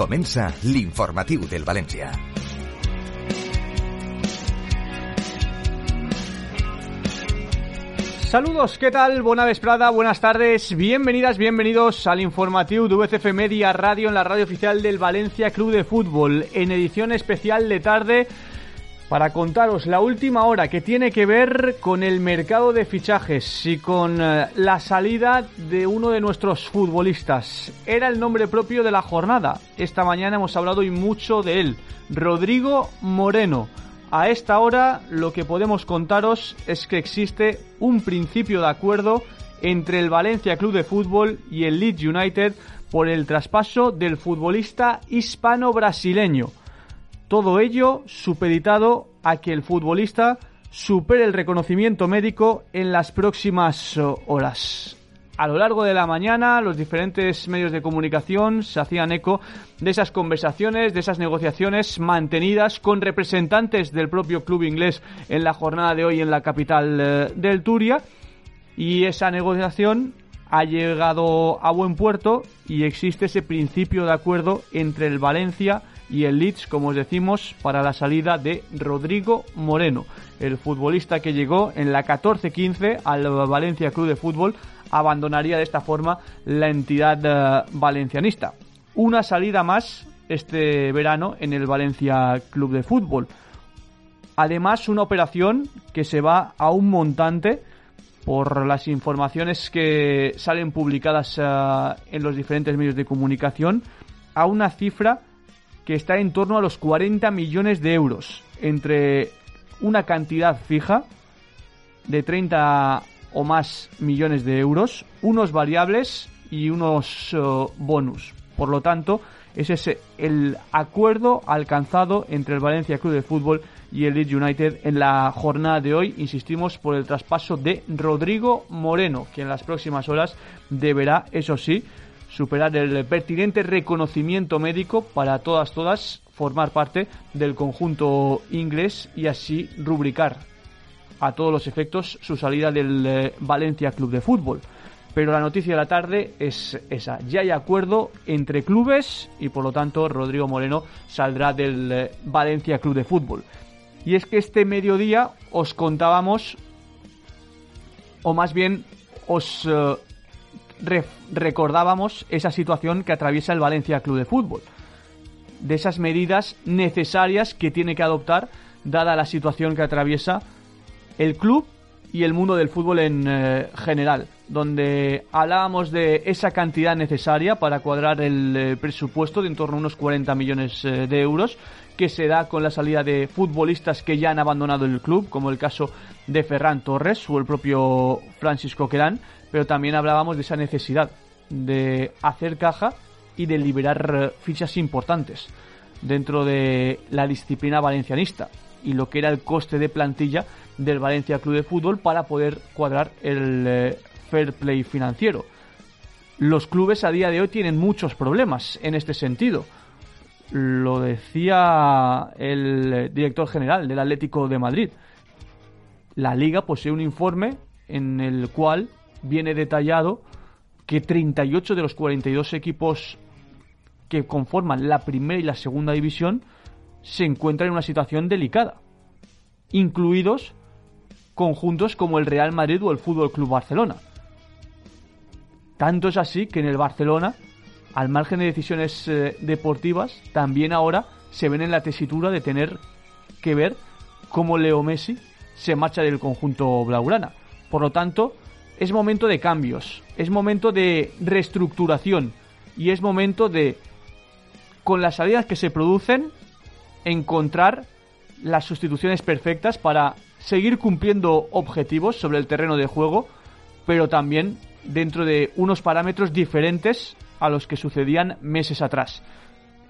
Comença l'informatiu del València. Saludos, ¿qué tal? Buena vesprada, buenas tardes, bienvenidas, bienvenidos al informativo de VCF Media Radio en la radio oficial del Valencia Club de Fútbol, en edición especial de tarde para contaros la última hora que tiene que ver con el mercado de fichajes y con eh, la salida de uno de nuestros futbolistas. Era el nombre propio de la jornada. Esta mañana hemos hablado y mucho de él, Rodrigo Moreno. A esta hora lo que podemos contaros es que existe un principio de acuerdo entre el Valencia Club de Fútbol y el Leeds United por el traspaso del futbolista hispano-brasileño. Todo ello supeditado a que el futbolista supere el reconocimiento médico en las próximas eh, horas. A lo largo de la mañana, los diferentes medios de comunicación se hacían eco de esas conversaciones, de esas negociaciones mantenidas con representantes del propio club inglés en la jornada de hoy en la capital eh, del Turia. Y esa negociación ha llegado a buen puerto y existe ese principio de acuerdo entre el Valencia y el Leeds, como os decimos, para la salida de Rodrigo Moreno, el futbolista que llegó en la 14-15 al Valencia Club de Fútbol, abandonaría de esta forma la entidad eh, valencianista. Una salida más este verano en el Valencia Club de Fútbol. Además, una operación que se va a un montante por las informaciones que salen publicadas eh, en los diferentes medios de comunicación a una cifra que está en torno a los 40 millones de euros, entre una cantidad fija de 30 o más millones de euros, unos variables y unos uh, bonus. Por lo tanto, ese es el acuerdo alcanzado entre el Valencia Club de Fútbol y el Leeds United en la jornada de hoy. Insistimos por el traspaso de Rodrigo Moreno, que en las próximas horas deberá, eso sí, superar el pertinente reconocimiento médico para todas, todas formar parte del conjunto inglés y así rubricar a todos los efectos su salida del eh, Valencia Club de Fútbol. Pero la noticia de la tarde es esa. Ya hay acuerdo entre clubes y por lo tanto Rodrigo Moreno saldrá del eh, Valencia Club de Fútbol. Y es que este mediodía os contábamos, o más bien os eh, recordábamos esa situación que atraviesa el Valencia Club de Fútbol. De esas medidas necesarias que tiene que adoptar dada la situación que atraviesa el club y el mundo del fútbol en eh, general, donde hablábamos de esa cantidad necesaria para cuadrar el eh, presupuesto de en torno a unos 40 millones eh, de euros, que se da con la salida de futbolistas que ya han abandonado el club, como el caso de Ferran Torres o el propio Francisco Querán, pero también hablábamos de esa necesidad de hacer caja y de liberar eh, fichas importantes dentro de la disciplina valencianista y lo que era el coste de plantilla del Valencia Club de Fútbol para poder cuadrar el eh, fair play financiero. Los clubes a día de hoy tienen muchos problemas en este sentido. Lo decía el director general del Atlético de Madrid. La liga posee un informe en el cual viene detallado que 38 de los 42 equipos que conforman la primera y la segunda división se encuentran en una situación delicada, incluidos conjuntos como el Real Madrid o el Fútbol Club Barcelona. Tanto es así que en el Barcelona, al margen de decisiones eh, deportivas, también ahora se ven en la tesitura de tener que ver cómo Leo Messi se marcha del conjunto blaugrana. Por lo tanto, es momento de cambios, es momento de reestructuración y es momento de, con las salidas que se producen, encontrar las sustituciones perfectas para seguir cumpliendo objetivos sobre el terreno de juego, pero también dentro de unos parámetros diferentes a los que sucedían meses atrás.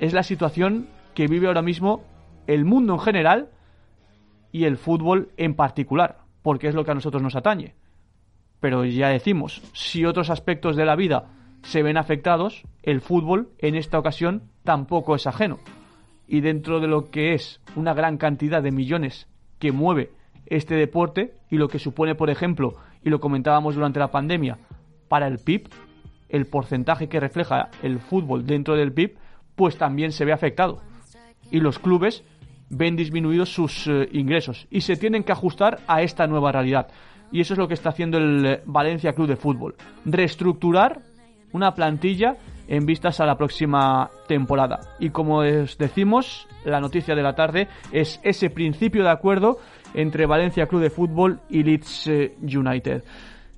Es la situación que vive ahora mismo el mundo en general y el fútbol en particular, porque es lo que a nosotros nos atañe. Pero ya decimos, si otros aspectos de la vida se ven afectados, el fútbol en esta ocasión tampoco es ajeno. Y dentro de lo que es una gran cantidad de millones que mueve este deporte y lo que supone, por ejemplo, y lo comentábamos durante la pandemia, para el PIB, el porcentaje que refleja el fútbol dentro del PIB, pues también se ve afectado. Y los clubes ven disminuidos sus eh, ingresos y se tienen que ajustar a esta nueva realidad. Y eso es lo que está haciendo el eh, Valencia Club de Fútbol. Reestructurar una plantilla en vistas a la próxima temporada. Y como os decimos, la noticia de la tarde es ese principio de acuerdo entre Valencia Club de Fútbol y Leeds eh, United.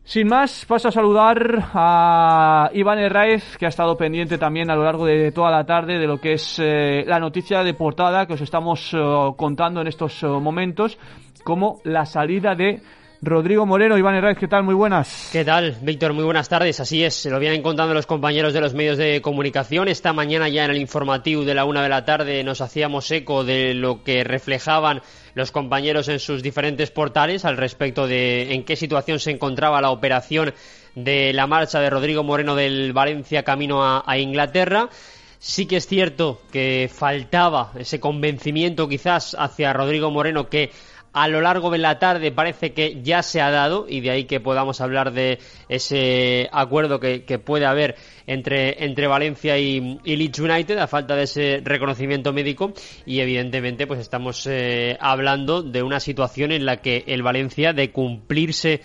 Sin más, paso a saludar a Iván Herráez, que ha estado pendiente también a lo largo de toda la tarde de lo que es eh, la noticia de portada que os estamos contando en estos momentos, como la salida de Rodrigo Moreno, Iván Herrera, ¿qué tal? Muy buenas. ¿Qué tal, Víctor? Muy buenas tardes. Así es, se lo vienen contando los compañeros de los medios de comunicación. Esta mañana ya en el informativo de la una de la tarde nos hacíamos eco de lo que reflejaban los compañeros en sus diferentes portales al respecto de en qué situación se encontraba la operación de la marcha de Rodrigo Moreno del Valencia camino a Inglaterra. Sí que es cierto que faltaba ese convencimiento quizás hacia Rodrigo Moreno que a lo largo de la tarde parece que ya se ha dado y de ahí que podamos hablar de ese acuerdo que, puede haber entre, entre Valencia y, Leeds United a falta de ese reconocimiento médico. Y evidentemente pues estamos eh, hablando de una situación en la que el Valencia de cumplirse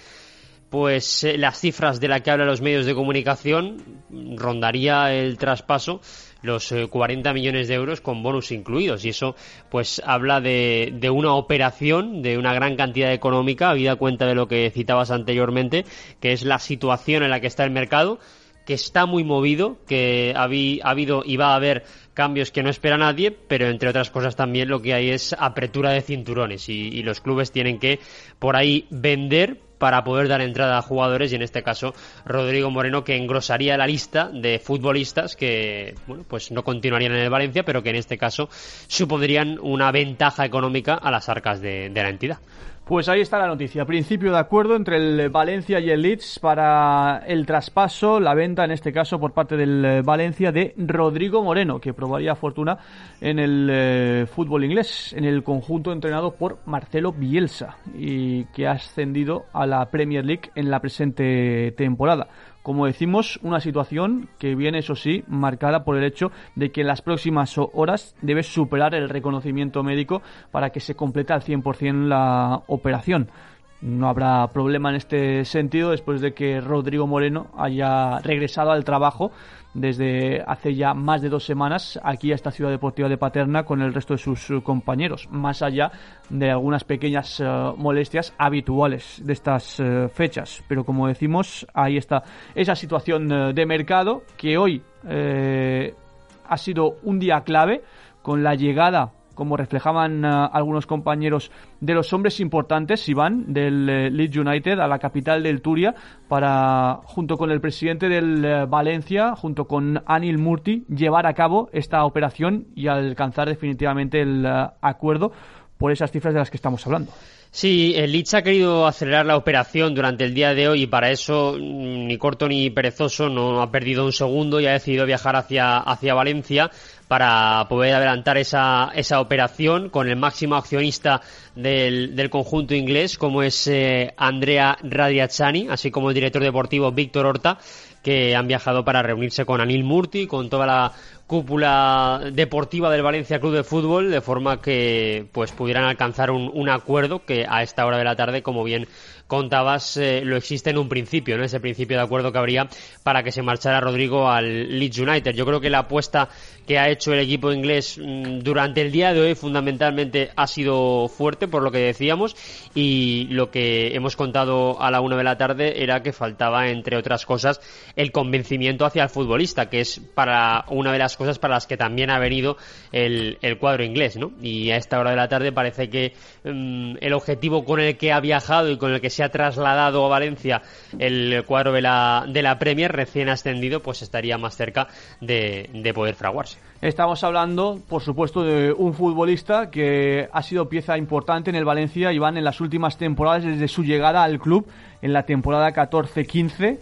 pues eh, las cifras de las que hablan los medios de comunicación rondaría el traspaso los 40 eh, millones de euros con bonus incluidos. Y eso pues habla de, de una operación de una gran cantidad económica habida cuenta de lo que citabas anteriormente que es la situación en la que está el mercado que está muy movido, que ha, habido y va a haber cambios que no espera nadie, pero entre otras cosas también lo que hay es apertura de cinturones. Y los clubes tienen que por ahí vender para poder dar entrada a jugadores y en este caso Rodrigo Moreno que engrosaría la lista de futbolistas que bueno pues no continuarían en el Valencia pero que en este caso supondrían una ventaja económica a las arcas de, de la entidad. Pues ahí está la noticia. Principio de acuerdo entre el Valencia y el Leeds para el traspaso, la venta en este caso por parte del Valencia de Rodrigo Moreno, que probaría fortuna en el eh, fútbol inglés, en el conjunto entrenado por Marcelo Bielsa y que ha ascendido a la Premier League en la presente temporada. Como decimos, una situación que viene, eso sí, marcada por el hecho de que en las próximas horas debe superar el reconocimiento médico para que se complete al 100% la operación. No habrá problema en este sentido después de que Rodrigo Moreno haya regresado al trabajo desde hace ya más de dos semanas aquí a esta ciudad deportiva de Paterna con el resto de sus eh, compañeros, más allá de algunas pequeñas eh, molestias habituales de estas eh, fechas. Pero como decimos, ahí está esa situación de mercado que hoy ha sido un día clave con la llegada como reflejaban eh, algunos compañeros de los hombres importantes, Iván, del eh, Leeds United, a la capital del Turia, para, junto con el presidente del eh, Valencia, junto con Anil Murti, llevar a cabo esta operación y alcanzar definitivamente el acuerdo por esas cifras de las que estamos hablando. Sí, el Leeds ha querido acelerar la operación durante el día de hoy y para eso mm, ni corto ni perezoso no ha perdido un segundo y ha decidido viajar hacia, hacia Valencia para poder adelantar esa, esa operación con el máximo accionista del, del conjunto inglés, como es eh, Andrea Radiazzani, así como el director deportivo Víctor Horta, que han viajado para reunirse con Anil Murti, con toda la cúpula deportiva del Valencia Club de Fútbol, de forma que pues pudieran alcanzar un, un acuerdo que a esta hora de la tarde, como bien contabas, eh, lo existe en un principio, ¿no? Ese principio de acuerdo que habría para que se marchara Rodrigo al Leeds United. Yo creo que la apuesta que ha hecho el equipo inglés mm, durante el día de hoy fundamentalmente ha sido fuerte, por lo que decíamos, y lo que hemos contado a la una de la tarde era que faltaba, entre otras cosas, el convencimiento hacia el futbolista, que es para una de las cosas para las que también ha venido el, cuadro inglés, ¿no? Y a esta hora de la tarde parece que mm, el objetivo con el que ha viajado y con el que se ha trasladado a Valencia el cuadro de la, de la Premier recién ascendido, pues estaría más cerca de, de poder fraguarse. Estamos hablando, por supuesto, de un futbolista que ha sido pieza importante en el Valencia y van en las últimas temporadas desde su llegada al club en la temporada 14-15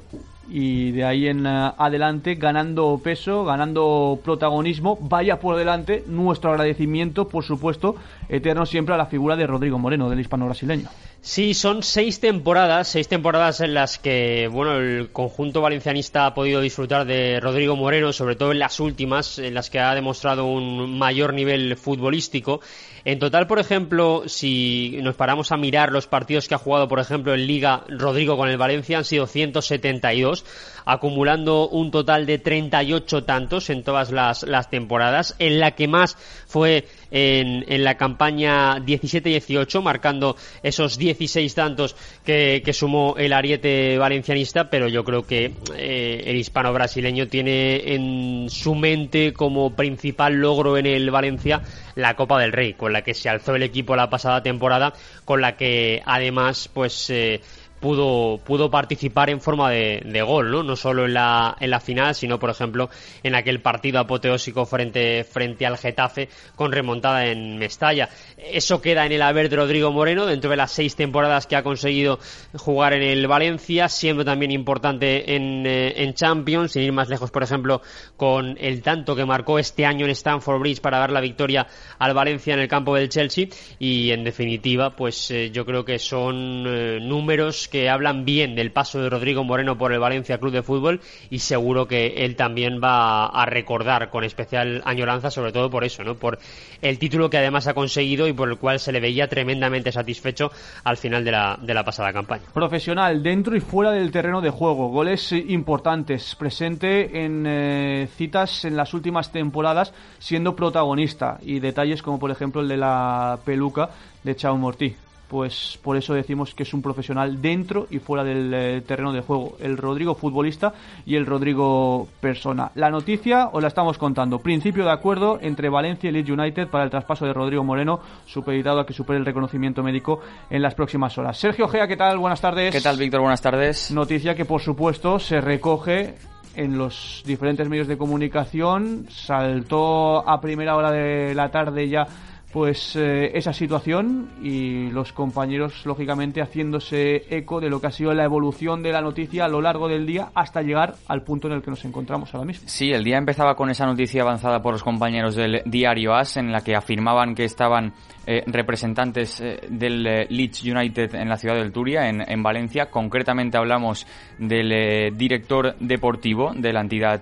y de ahí en uh, adelante ganando peso, ganando protagonismo. Vaya por delante nuestro agradecimiento, por supuesto, eterno siempre a la figura de Rodrigo Moreno, del hispano brasileño. Sí, son seis temporadas, seis temporadas en las que, bueno, el conjunto valencianista ha podido disfrutar de Rodrigo Moreno, sobre todo en las últimas, en las que ha demostrado un mayor nivel futbolístico. En total, por ejemplo, si nos paramos a mirar los partidos que ha jugado, por ejemplo, en Liga Rodrigo con el Valencia, han sido 172, acumulando un total de 38 tantos en todas las, temporadas, en la que más fue en, en la campaña 17-18, marcando esos 16 tantos que, que, sumó el ariete valencianista, pero yo creo que eh, el hispano brasileño tiene en su mente como principal logro en el Valencia la Copa del Rey, con la que se alzó el equipo la pasada temporada, con la que además pues eh, pudo, pudo participar en forma de, gol, ¿no? No solo en la, en la final, sino, por ejemplo, en aquel partido apoteósico frente, frente al Getafe con remontada en Mestalla. Eso queda en el haber de Rodrigo Moreno dentro de las seis temporadas que ha conseguido jugar en el Valencia, siendo también importante en, eh, en Champions, sin ir más lejos, por ejemplo, con el tanto que marcó este año en Stamford Bridge para dar la victoria al Valencia en el campo del Chelsea y, en definitiva, pues eh, yo creo que son eh, números que hablan bien del paso de Rodrigo Moreno por el Valencia Club de Fútbol y seguro que él también va a recordar con especial añoranza, sobre todo por eso, ¿no? Por el título que además ha conseguido y por el cual se le veía tremendamente satisfecho al final de la, de la pasada campaña. Profesional, dentro y fuera del terreno de juego, goles importantes, presente en eh, citas en las últimas temporadas siendo protagonista y detalles como por ejemplo el de la peluca de Chao Mortí pues por eso decimos que es un profesional dentro y fuera del eh, terreno de juego. El Rodrigo futbolista y el Rodrigo persona. La noticia os la estamos contando. Principio de acuerdo entre Valencia y Leeds United para el traspaso de Rodrigo Moreno, supeditado a que supere el reconocimiento médico en las próximas horas. Sergio Gea, ¿qué tal? Buenas tardes. ¿Qué tal, Víctor? Buenas tardes. Noticia que por supuesto se recoge en los diferentes medios de comunicación. Saltó a primera hora de la tarde ya pues eh, esa situación y los compañeros lógicamente haciéndose eco de lo que ha sido la evolución de la noticia a lo largo del día hasta llegar al punto en el que nos encontramos ahora mismo. Sí, el día empezaba con esa noticia avanzada por los compañeros del diario AS en la que afirmaban que estaban eh, representantes eh, del eh, Leeds United en la ciudad del Turia, en, en Valencia. Concretamente hablamos del director deportivo de la entidad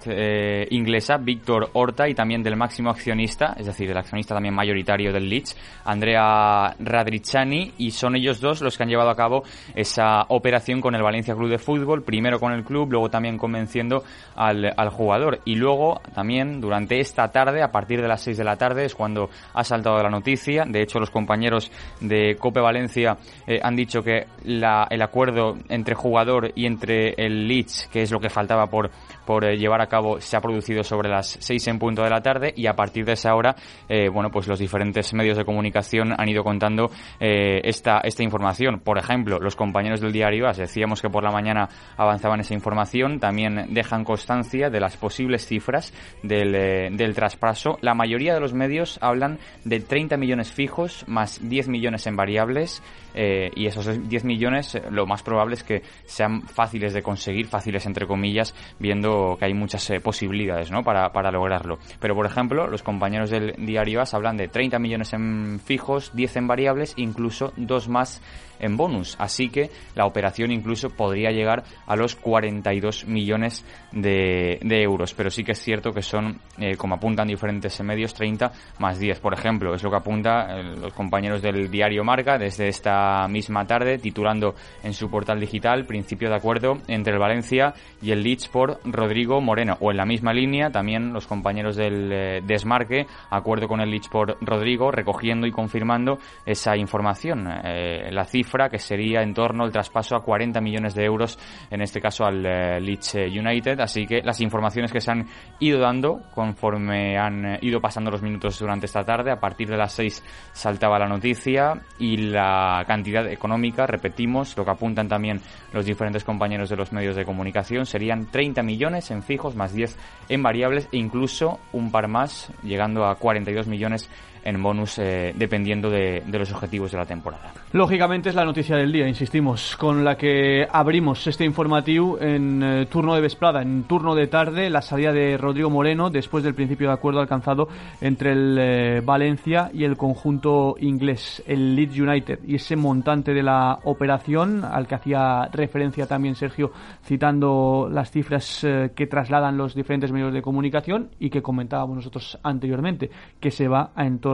inglesa, Víctor Horta, y también del máximo accionista, es decir, el accionista también mayoritario del Leeds, Andrea Radrichani, y son ellos dos los que han llevado a cabo esa operación con el Valencia Club de Fútbol, primero con el club, luego también convenciendo al, al jugador. Y luego también durante esta tarde, a partir de las 6 de la tarde, es cuando ha saltado la noticia. De hecho, los compañeros de Cope Valencia eh, han dicho que el acuerdo entre jugador y entre el Leeds, que es lo que faltaba por, por eh, llevar a cabo, se ha producido sobre las 6 en punto de la tarde y a partir de esa hora, eh, bueno, pues los diferentes medios de comunicación han ido contando esta, esta información. Por ejemplo, los compañeros del diario AS decíamos que por la mañana avanzaban esa información, también dejan constancia de las posibles cifras del, del traspaso. La mayoría de los medios hablan de 30 millones fijos más 10 millones en variables eh, y esos 10 millones lo más probable es que sean fáciles de conseguir, fáciles entre comillas, viendo que hay muchas posibilidades ¿no? para, para lograrlo. Pero, por ejemplo, los compañeros del diario AS hablan de 30 millones en fijos, 10 en variables, incluso dos más en bonus. Así que la operación incluso podría llegar a los 42 millones de, euros. Pero sí que es cierto que son, eh, como apuntan diferentes medios, 30 más 10. Por ejemplo, es lo que apunta eh, los compañeros del diario Marca desde esta misma tarde, titulando en su portal digital Principio de acuerdo entre el Valencia y el Leeds por Rodrigo Moreno. O en la misma línea, también los compañeros del eh, Desmarque, acuerdo con el Leeds por Rodrigo, recogiendo y confirmando esa información. la cifra que sería en torno al traspaso a 40 millones de euros, en este caso al eh, Leeds United. Así que las informaciones que se han ido dando conforme han eh, ido pasando los minutos durante esta tarde, a partir de las 6 saltaba la noticia y la cantidad económica, repetimos, lo que apuntan también los diferentes compañeros de los medios de comunicación, serían 30 millones en fijos más 10 en variables e incluso un par más, llegando a 42 millones en bonus eh, dependiendo de, los objetivos de la temporada. Lógicamente es la noticia del día, insistimos, con la que abrimos este informativo en eh, turno de vesprada, en turno de tarde, la salida de Rodrigo Moreno después del principio de acuerdo alcanzado entre el eh, Valencia y el conjunto inglés, el Leeds United, y ese montante de la operación al que hacía referencia también Sergio citando las cifras que trasladan los diferentes medios de comunicación y que comentábamos nosotros anteriormente, que se va a entorno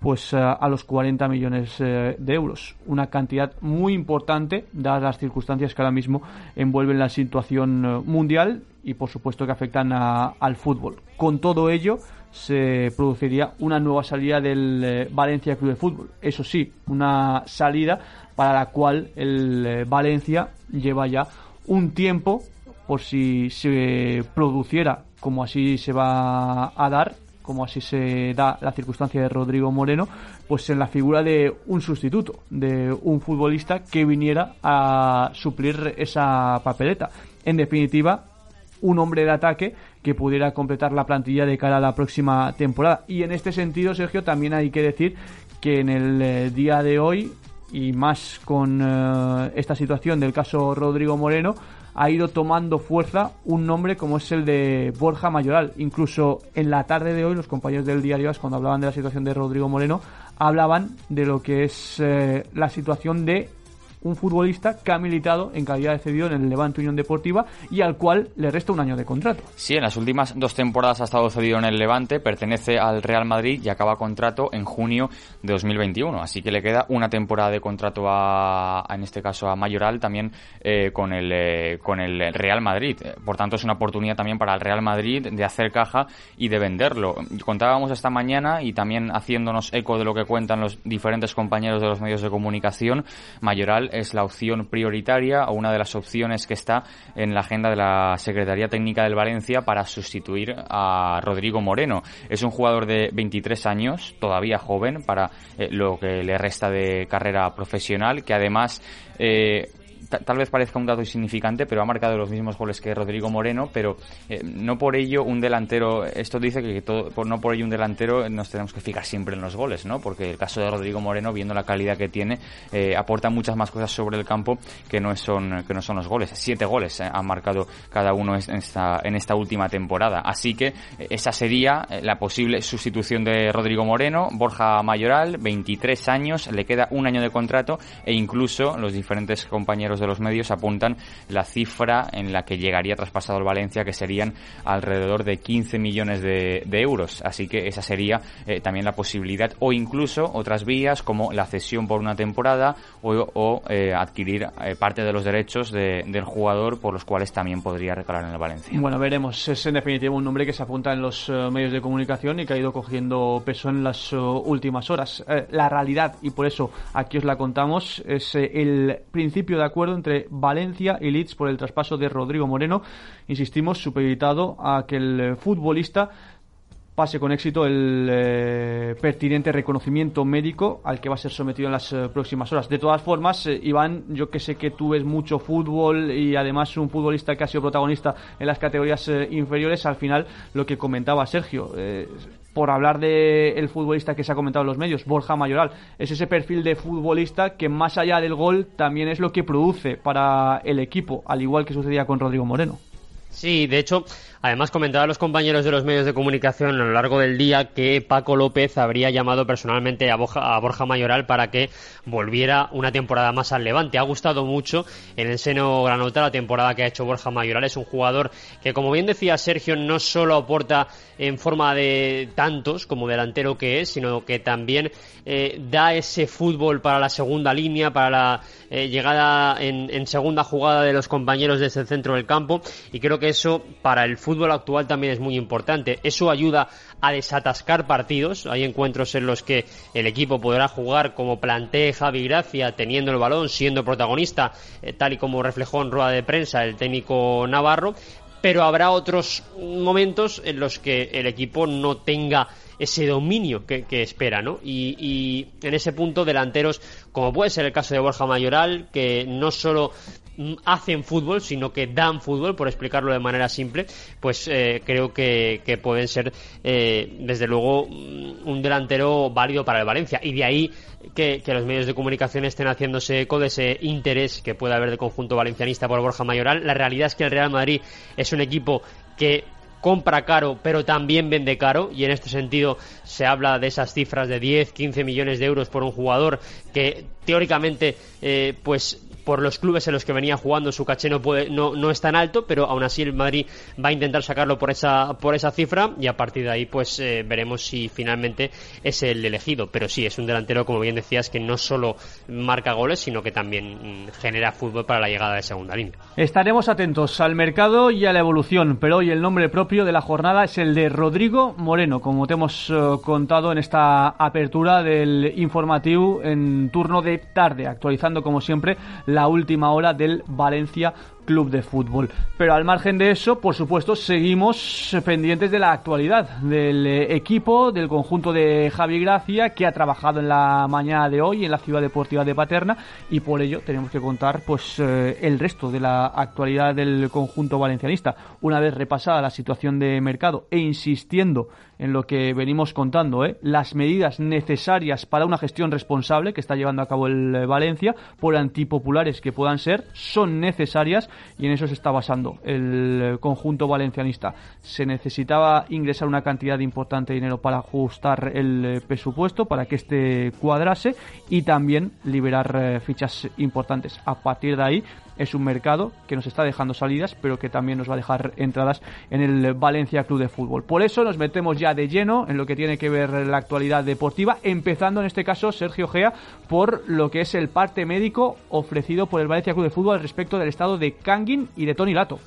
pues eh, a los 40 millones eh, de euros. Una cantidad muy importante, dadas las circunstancias que ahora mismo envuelven la situación eh, mundial y por supuesto que afectan al fútbol. Con todo ello se produciría una nueva salida del Valencia Club de Fútbol. Eso sí, una salida para la cual el Valencia lleva ya un tiempo por si se produciera como así se va a dar como así se da la circunstancia de Rodrigo Moreno, pues en la figura de un sustituto, de un futbolista que viniera a suplir esa papeleta. En definitiva, un hombre de ataque que pudiera completar la plantilla de cara a la próxima temporada. Y en este sentido, Sergio, también hay que decir que en el eh, día de hoy, y más con eh, esta situación del caso Rodrigo Moreno, ha ido tomando fuerza un nombre como es el de Borja Mayoral. Incluso en la tarde de hoy los compañeros del diario AS, cuando hablaban de la situación de Rodrigo Moreno, hablaban de lo que es eh, la situación de un futbolista que ha militado en calidad de cedido en el Levante Unión Deportiva y al cual le resta un año de contrato. Sí, en las últimas dos temporadas ha estado cedido en el Levante, pertenece al Real Madrid y acaba contrato en junio de 2021. Así que le queda una temporada de contrato a, en este caso a Mayoral, también eh, con, el, eh, con el Real Madrid. Por tanto, es una oportunidad también para el Real Madrid de hacer caja y de venderlo. Contábamos esta mañana y también haciéndonos eco de lo que cuentan los diferentes compañeros de los medios de comunicación, Mayoral es la opción prioritaria o una de las opciones que está en la agenda de la Secretaría Técnica del Valencia para sustituir a Rodrigo Moreno. Es un jugador de 23 años, todavía joven para eh, lo que le resta de carrera profesional, que además eh, tal vez parezca un dato insignificante, pero ha marcado los mismos goles que Rodrigo Moreno, pero eh, no por ello un delantero, esto dice que todo, por, no por ello un delantero nos tenemos que fijar siempre en los goles, ¿no? Porque el caso de Rodrigo Moreno, viendo la calidad que tiene, eh, aporta muchas más cosas sobre el campo que no son, que no son los goles. Siete goles eh, han marcado cada uno en esta, en esta última temporada. Así que esa sería la posible sustitución de Rodrigo Moreno, Borja Mayoral, 23 años, le queda un año de contrato e incluso los diferentes compañeros de los medios apuntan la cifra en la que llegaría traspasado el Valencia, que serían alrededor de 15 millones de, euros. Así que esa sería eh, también la posibilidad, o incluso otras vías como la cesión por una temporada o, eh, adquirir eh, parte de los derechos del jugador por los cuales también podría recalar en el Valencia. Bueno, veremos. Es en definitiva un nombre que se apunta en los medios de comunicación y que ha ido cogiendo peso en las últimas horas. la realidad, y por eso aquí os la contamos, es el principio de acuerdo entre Valencia y Leeds por el traspaso de Rodrigo Moreno. Insistimos, supeditado a que el futbolista pase con éxito el eh, pertinente reconocimiento médico al que va a ser sometido en las eh, próximas horas. De todas formas, eh, Iván, yo que sé que tú ves mucho fútbol y además un futbolista que ha sido protagonista en las categorías inferiores, al final lo que comentaba Sergio, por hablar del el futbolista que se ha comentado en los medios, Borja Mayoral, es ese perfil de futbolista que más allá del gol también es lo que produce para el equipo, al igual que sucedía con Rodrigo Moreno. Sí, de hecho, además comentaba a los compañeros de los medios de comunicación a lo largo del día que Paco López habría llamado personalmente a Borja, Mayoral para que volviera una temporada más al Levante. Ha gustado mucho en el seno granota la temporada que ha hecho Borja Mayoral. Es un jugador que, como bien decía Sergio, no solo aporta en forma de tantos como delantero que es, sino que también eh, da ese fútbol para la segunda línea, para la eh, llegada en, en, segunda jugada de los compañeros desde el centro del campo y creo que eso para el fútbol actual también es muy importante. Eso ayuda a desatascar partidos. Hay encuentros en los que el equipo podrá jugar como plantee Javi Gracia, teniendo el balón, siendo protagonista, eh, tal y como reflejó en rueda de prensa el técnico Navarro. Pero habrá otros momentos en los que el equipo no tenga ese dominio que, espera, ¿no? Y, y, en ese punto delanteros, como puede ser el caso de Borja Mayoral, que no solo hacen fútbol, sino que dan fútbol, por explicarlo de manera simple, pues eh, creo que, pueden ser, eh, desde luego, mm, un delantero válido para el Valencia. Y de ahí que, que, los medios de comunicación estén haciéndose eco de ese interés que puede haber de conjunto valencianista por Borja Mayoral. La realidad es que el Real Madrid es un equipo que compra caro, pero también vende caro, y en este sentido se habla de esas cifras de 10, 15 millones de euros por un jugador que teóricamente eh, pues por los clubes en los que venía jugando su caché no, puede, no, no es tan alto, pero aún así el Madrid va a intentar sacarlo por esa, por esa cifra y a partir de ahí pues eh, veremos si finalmente es el elegido. Pero sí, es un delantero, como bien decías, que no solo marca goles, sino que también mm, genera fútbol para la llegada de segunda línea. Estaremos atentos al mercado y a la evolución, pero hoy el nombre propio de la jornada es el de Rodrigo Moreno, como te hemos eh, contado en esta apertura del informativo en turno de tarde, actualizando como siempre última hora del Valencia club de fútbol. Pero al margen de eso, por supuesto, seguimos pendientes de la actualidad del eh, equipo, del conjunto de Javi Gracia, que ha trabajado en la mañana de hoy en la ciudad deportiva de Paterna, y por ello tenemos que contar pues eh, el resto de la actualidad del conjunto valencianista. Una vez repasada la situación de mercado e insistiendo en lo que venimos contando, ¿eh? las medidas necesarias para una gestión responsable que está llevando a cabo el Valencia, por antipopulares que puedan ser, son necesarias y en eso se está basando el conjunto valencianista. Se necesitaba ingresar una cantidad importante de dinero para ajustar el eh, presupuesto, para que este cuadrase y también liberar eh, fichas importantes. A partir de ahí es un mercado que nos está dejando salidas, pero que también nos va a dejar entradas en el Valencia Club de Fútbol. Por eso nos metemos ya de lleno en lo que tiene que ver la actualidad deportiva, empezando en este caso Sergio Gea por lo que es el parte médico ofrecido por el Valencia Club de Fútbol respecto del estado de Kangin y de Tony Lato.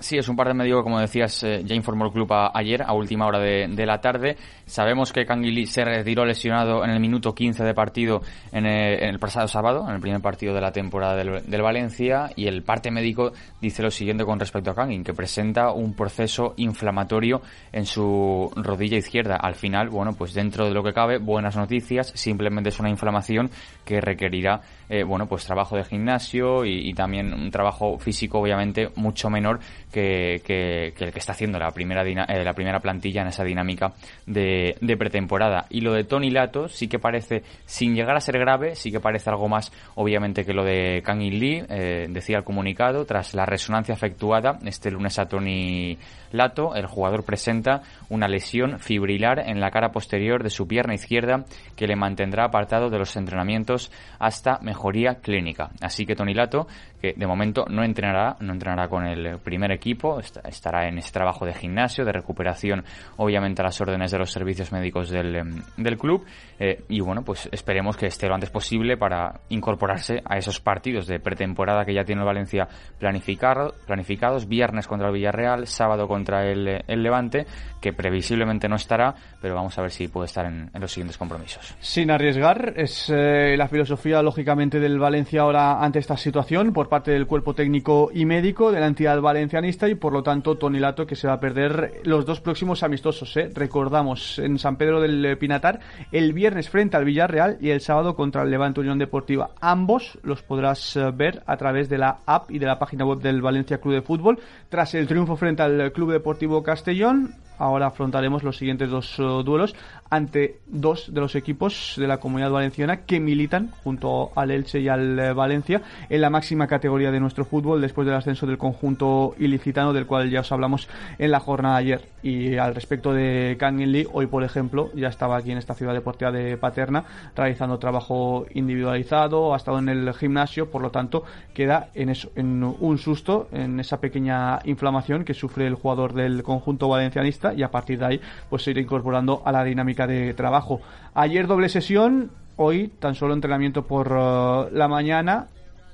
Sí, es un par de como decías, eh, ya informó el club ayer, a última hora de, la tarde. Sabemos que Canguilí se retiró lesionado en el minuto 15 de partido en el, pasado sábado, en el primer partido de la temporada del, Valencia, y el parte médico dice lo siguiente con respecto a Kangin, que presenta un proceso inflamatorio en su rodilla izquierda. Al final, bueno, pues dentro de lo que cabe, buenas noticias, simplemente es una inflamación que requerirá, eh, bueno, pues trabajo de gimnasio y también un trabajo físico, obviamente, mucho menor que, el que está haciendo la primera, eh, la primera plantilla en esa dinámica de, pretemporada. Y lo de Tony Lato sí que parece, sin llegar a ser grave, sí que parece algo más, obviamente, que lo de Kang In Lee, eh, decía el comunicado, tras la resonancia efectuada este lunes a Tony Lato, el jugador presenta una lesión fibrilar en la cara posterior de su pierna izquierda que le mantendrá apartado de los entrenamientos hasta mejoría clínica. Así que Tony Lato, que de momento no entrenará, no entrenará con el primer equipo, estará en ese trabajo de gimnasio, de recuperación, obviamente a las órdenes de los servicios médicos del, em, del club. Eh, y bueno, pues esperemos que esté lo antes posible para incorporarse a esos partidos de pretemporada que ya tiene el Valencia planificado, planificados, viernes contra el Villarreal, sábado contra el, el Levante, que previsiblemente no estará, pero vamos a ver si puede estar en, los siguientes compromisos. Sin arriesgar, es eh, la filosofía lógicamente del Valencia ahora ante esta situación, por parte del cuerpo técnico y médico de la entidad valencianista y por lo tanto Tony Lato que se va a perder los dos próximos amistosos. ¿eh? Recordamos en San Pedro del Pinatar el viernes frente al Villarreal y el sábado contra el Levante Unión Deportiva. Ambos los podrás eh, ver a través de la app y de la página web del Valencia Club de Fútbol. Tras el triunfo frente al Club Deportivo Castellón, ahora afrontaremos los siguientes dos uh, duelos ante dos de los equipos de la comunidad valenciana que militan junto al Elche y al eh, Valencia en la máxima categoría de nuestro fútbol después del ascenso del conjunto ilicitano del cual ya os hablamos en la jornada de ayer. Y al respecto de Kangin Lee hoy por ejemplo ya estaba aquí en esta ciudad deportiva de Paterna realizando trabajo individualizado ha estado en el gimnasio por lo tanto queda en eso en un susto en esa pequeña inflamación que sufre el jugador del conjunto valencianista y a partir de ahí pues se irá incorporando a la dinámica de trabajo. Ayer doble sesión, hoy tan solo entrenamiento por uh, la mañana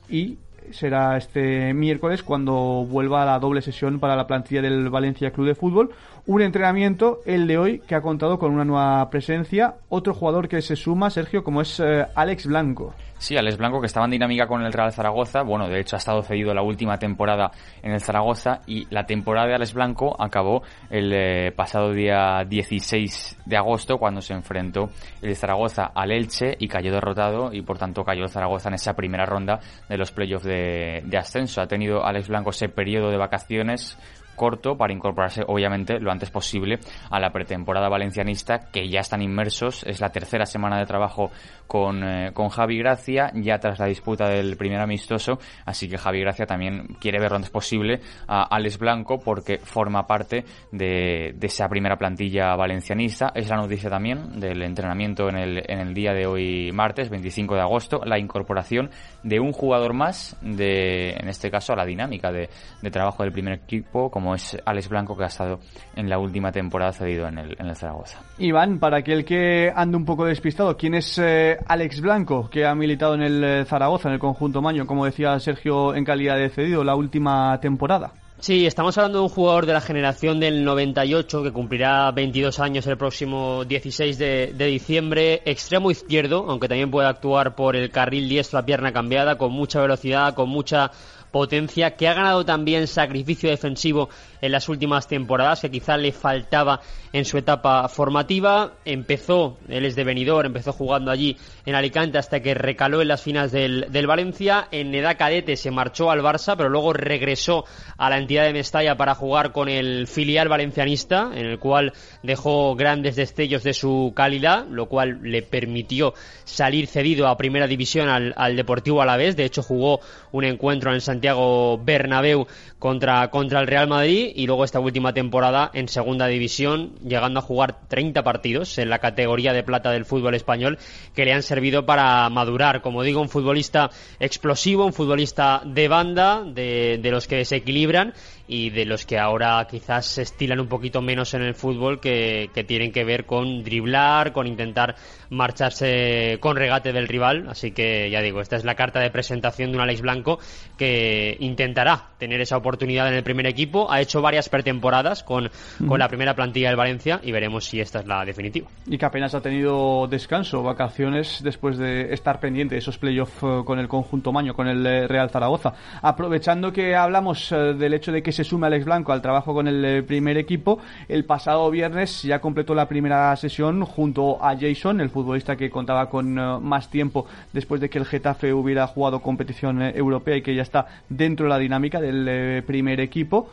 y será este miércoles cuando vuelva a la doble sesión para la plantilla del Valencia Club de Fútbol. Un entrenamiento, el de hoy, que ha contado con una nueva presencia. Otro jugador que se suma, Sergio, como es uh, Alex Blanco. Sí, Alex Blanco, que estaba en dinámica con el Real Zaragoza. Bueno, de hecho ha estado cedido la última temporada en el Zaragoza y la temporada de Alex Blanco acabó el eh, pasado día 16 de agosto cuando se enfrentó el Zaragoza al Elche y cayó derrotado y por tanto cayó el Zaragoza en esa primera ronda de los playoffs de, de ascenso. Ha tenido Alex Blanco ese periodo de vacaciones corto para incorporarse obviamente lo antes posible a la pretemporada valencianista que ya están inmersos. Es la tercera semana de trabajo con, eh, con Javi Gracia ya tras la disputa del primer amistoso. Así que Javi Gracia también quiere ver lo antes posible a Alex Blanco porque forma parte de, de esa primera plantilla valencianista. Es la noticia también del entrenamiento en el, en el día de hoy martes 25 de agosto la incorporación de un jugador más de en este caso a la dinámica de, de trabajo del primer equipo como es Alex Blanco que ha estado en la última temporada cedido en el, en el Zaragoza. Iván, para aquel que ande un poco despistado, ¿quién es eh, Alex Blanco que ha militado en el eh, Zaragoza, en el conjunto Maño, como decía Sergio, en calidad de cedido la última temporada? Sí, estamos hablando de un jugador de la generación del 98 que cumplirá 22 años el próximo 16 de, de, diciembre. Extremo izquierdo, aunque también puede actuar por el carril diestro a pierna cambiada, con mucha velocidad, con mucha potencia, que ha ganado también sacrificio defensivo en las últimas temporadas, que quizá le faltaba en su etapa formativa. Empezó, él es de Benidorm, empezó jugando allí en Alicante hasta que recaló en las finales del, del Valencia. En edad cadete se marchó al Barça, pero luego regresó a la entidad de Mestalla para jugar con el filial valencianista, en el cual dejó grandes destellos de su calidad, lo cual le permitió salir cedido a primera división al, al Deportivo Alavés. De hecho, jugó un encuentro en Santiago Santiago Bernabéu contra, contra el Real Madrid y luego esta última temporada en segunda división, llegando a jugar 30 partidos en la categoría de plata del fútbol español que le han servido para madurar. Como digo, un futbolista explosivo, un futbolista de banda, de, de los que se equilibran y de los que ahora quizás se estilan un poquito menos en el fútbol que, que, tienen que ver con driblar, con intentar marcharse con regate del rival. Así que ya digo, esta es la carta de presentación de un Alex Blanco que intentará tener esa oportunidad en el primer equipo. Ha hecho varias pretemporadas con, con la primera plantilla del Valencia y veremos si esta es la definitiva. Y que apenas ha tenido descanso, vacaciones después de estar pendiente de esos playoffs eh, con el conjunto Maño, con el eh, Real Zaragoza. Aprovechando que hablamos eh, del hecho de que se sume Alex Blanco al trabajo con el eh, primer equipo. El pasado viernes ya completó la primera sesión junto a Jason, el futbolista que contaba con uh, más tiempo después de que el Getafe hubiera jugado competición uh, europea y que ya está dentro de la dinámica del primer equipo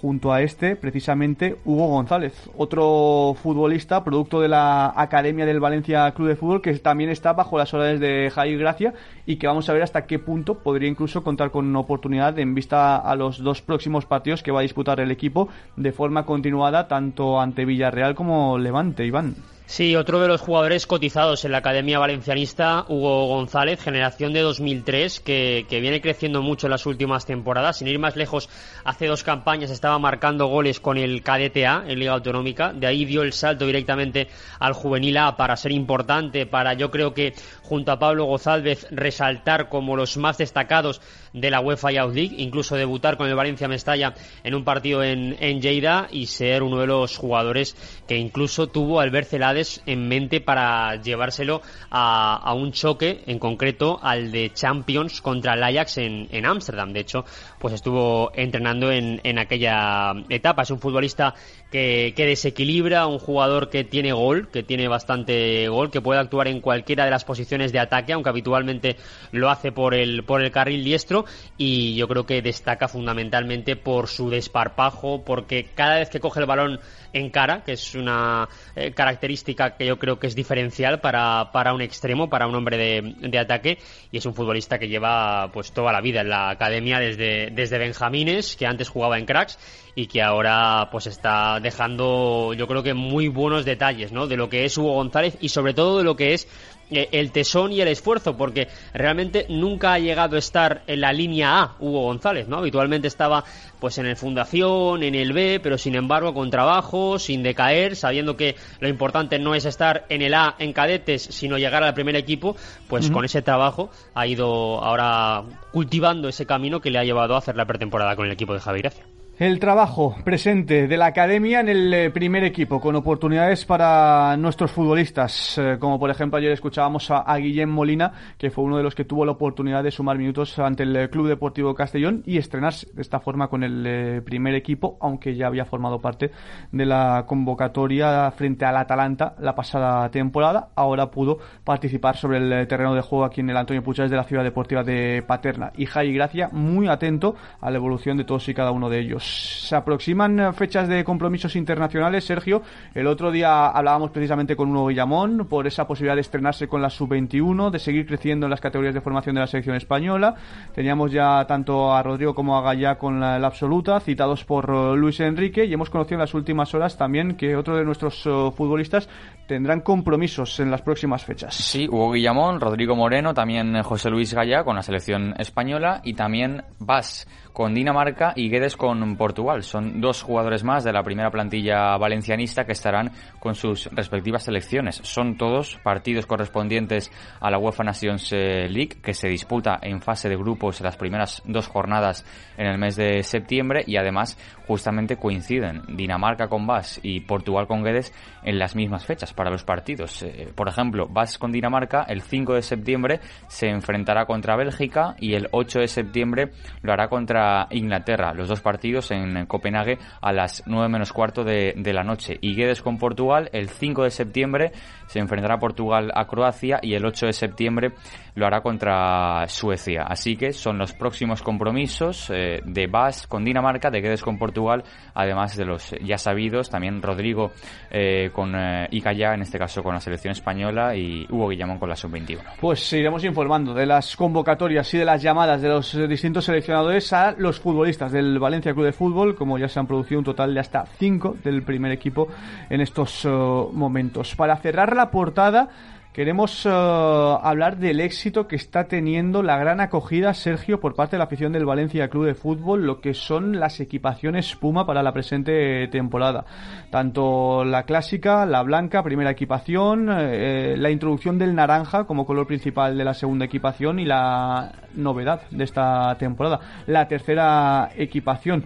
junto a este, precisamente, Hugo González, otro futbolista, producto de la Academia del Valencia Club de Fútbol, que también está bajo las órdenes de Jair Gracia y que vamos a ver hasta qué punto podría incluso contar con una oportunidad en vista a los dos próximos partidos que va a disputar el equipo de forma continuada, tanto ante Villarreal como Levante, Iván. Sí, otro de los jugadores cotizados en la Academia Valencianista, Hugo González, generación de 2003, que, que, viene creciendo mucho en las últimas temporadas. Sin ir más lejos, hace dos campañas estaba marcando goles con el KDTA en Liga Autonómica. De ahí dio el salto directamente al Juvenil A para ser importante, para yo creo que junto a Pablo González resaltar como los más destacados de la UEFA Youth League, incluso debutar con el Valencia Mestalla en un partido en, en Lleida y ser uno de los jugadores que incluso tuvo al Bercelade En mente para llevárselo a, un choque, en concreto al de Champions contra el Ajax en Ámsterdam. de hecho, pues estuvo entrenando en, en aquella etapa. Es un futbolista que, que, desequilibra, un jugador que tiene gol, que tiene bastante gol, que puede actuar en cualquiera de las posiciones de ataque, aunque habitualmente lo hace por el, por el carril diestro, y yo creo que destaca fundamentalmente por su desparpajo, porque cada vez que coge el balón en cara, que es una eh, característica que yo creo que es diferencial para, para un extremo, para un hombre de, de, ataque, y es un futbolista que lleva pues toda la vida en la academia desde, desde Benjamines, que antes jugaba en cracks, y que ahora pues está dejando yo creo que muy buenos detalles ¿no? de lo que es Hugo González y sobre todo de lo que es el tesón y el esfuerzo, porque realmente nunca ha llegado a estar en la línea A Hugo González, ¿no? Habitualmente estaba pues en el Fundación, en el B, pero sin embargo con trabajo, sin decaer, sabiendo que lo importante no es estar en el A en cadetes, sino llegar al primer equipo, pues con ese trabajo ha ido ahora cultivando ese camino que le ha llevado a hacer la pretemporada con el equipo de Javi Gracia. El trabajo presente de la academia en el eh, primer equipo, con oportunidades para nuestros futbolistas, eh, como por ejemplo ayer escuchábamos a, Guillem Molina, que fue uno de los que tuvo la oportunidad de sumar minutos ante el eh, Club Deportivo Castellón y estrenarse de esta forma con el primer equipo, aunque ya había formado parte de la convocatoria frente al Atalanta la pasada temporada. Ahora pudo participar sobre el terreno de juego aquí en el Antonio Puchales de la Ciudad Deportiva de Paterna. Y Jai Gracia, muy atento a la evolución de todos y cada uno de ellos se aproximan eh, fechas de compromisos internacionales, Sergio. El otro día hablábamos precisamente con Uno Guillamón por esa posibilidad de estrenarse con la sub-21, de seguir creciendo en las categorías de formación de la selección española. Teníamos ya tanto a Rodrigo como a Gallá con la, absoluta, citados por eh, Luis Enrique, y hemos conocido en las últimas horas también que otro de nuestros eh, futbolistas tendrán compromisos en las próximas fechas. Sí, Hugo Guillamón, Rodrigo Moreno, también José Luis Gallá con la selección española y también Vas con Dinamarca y Guedes con Portugal. Son dos jugadores más de la primera plantilla valencianista que estarán con sus respectivas selecciones. Son todos partidos correspondientes a la UEFA Nations eh, League que se disputa en fase de grupos las primeras dos jornadas en el mes de septiembre y además justamente coinciden Dinamarca con Bas y Portugal con Guedes en las mismas fechas para los partidos. Eh, por ejemplo, Bas con Dinamarca el 5 de septiembre se enfrentará contra Bélgica y el 8 de septiembre lo hará contra Inglaterra. Los dos partidos en Copenhague a las 9 menos cuarto de, la noche. Y Guedes con Portugal el 5 de septiembre se enfrentará Portugal a Croacia y el 8 de septiembre lo hará contra Suecia. Así que son los próximos compromisos eh, de Bas con Dinamarca, de Guedes con Portugal, además de los ya sabidos, también Rodrigo eh, con eh, Icaya, en este caso con la selección española, y Hugo Guillamón con la sub-21. Pues iremos informando de las convocatorias y de las llamadas de los distintos seleccionadores a los futbolistas del Valencia Club de Fútbol, como ya se han producido un total de hasta cinco del primer equipo en estos momentos. Para cerrar la portada, Queremos eh, hablar del éxito que está teniendo la gran acogida, Sergio, por parte de la afición del Valencia Club de Fútbol, lo que son las equipaciones Puma para la presente temporada. Tanto la clásica, la blanca, primera equipación, eh, la introducción del naranja como color principal de la segunda equipación y la novedad de esta temporada, la tercera equipación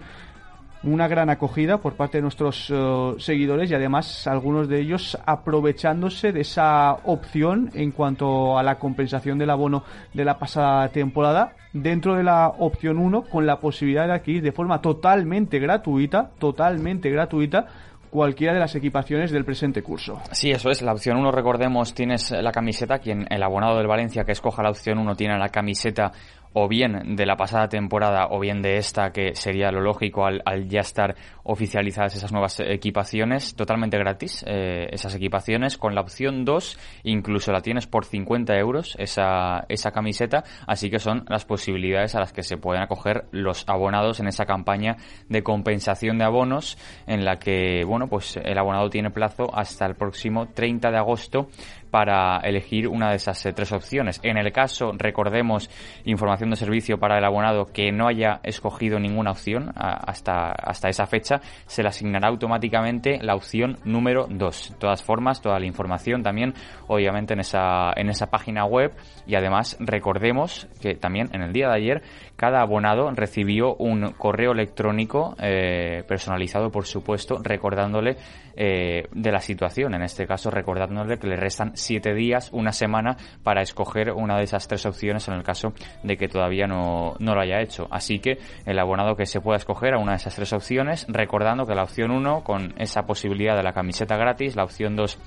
una gran acogida por parte de nuestros eh, seguidores y además algunos de ellos aprovechándose de esa opción en cuanto a la compensación del abono de la pasada temporada dentro de la opción 1 con la posibilidad de adquirir de forma totalmente gratuita, totalmente gratuita cualquiera de las equipaciones del presente curso. Sí, eso es. La opción 1, recordemos, tienes la camiseta. Quien el abonado del Valencia que escoja la opción 1 tiene la camiseta o bien de la pasada temporada o bien de esta, que sería lo lógico al, ya estar oficializadas esas nuevas equipaciones, totalmente gratis, eh, esas equipaciones, con la opción 2 incluso la tienes por 50 euros esa, esa camiseta, así que son las posibilidades a las que se pueden acoger los abonados en esa campaña de compensación de abonos, en la que, bueno, pues el abonado tiene plazo hasta el próximo 30 de agosto para elegir una de esas tres opciones. En el caso, recordemos, información de servicio para el abonado que no haya escogido ninguna opción hasta, hasta esa fecha, se le asignará automáticamente la opción número 2. De todas formas, toda la información también, obviamente, en esa, en esa página web y además recordemos que también en el día de ayer cada abonado recibió un correo electrónico eh, personalizado, por supuesto, recordándole eh, de la situación. En este caso, recordándole que le restan siete días, una semana, para escoger una de esas tres opciones en el caso de que todavía no, no lo haya hecho. Así que el abonado que se pueda escoger a una de esas tres opciones, recordando que la opción 1, con esa posibilidad de la camiseta gratis, la opción 2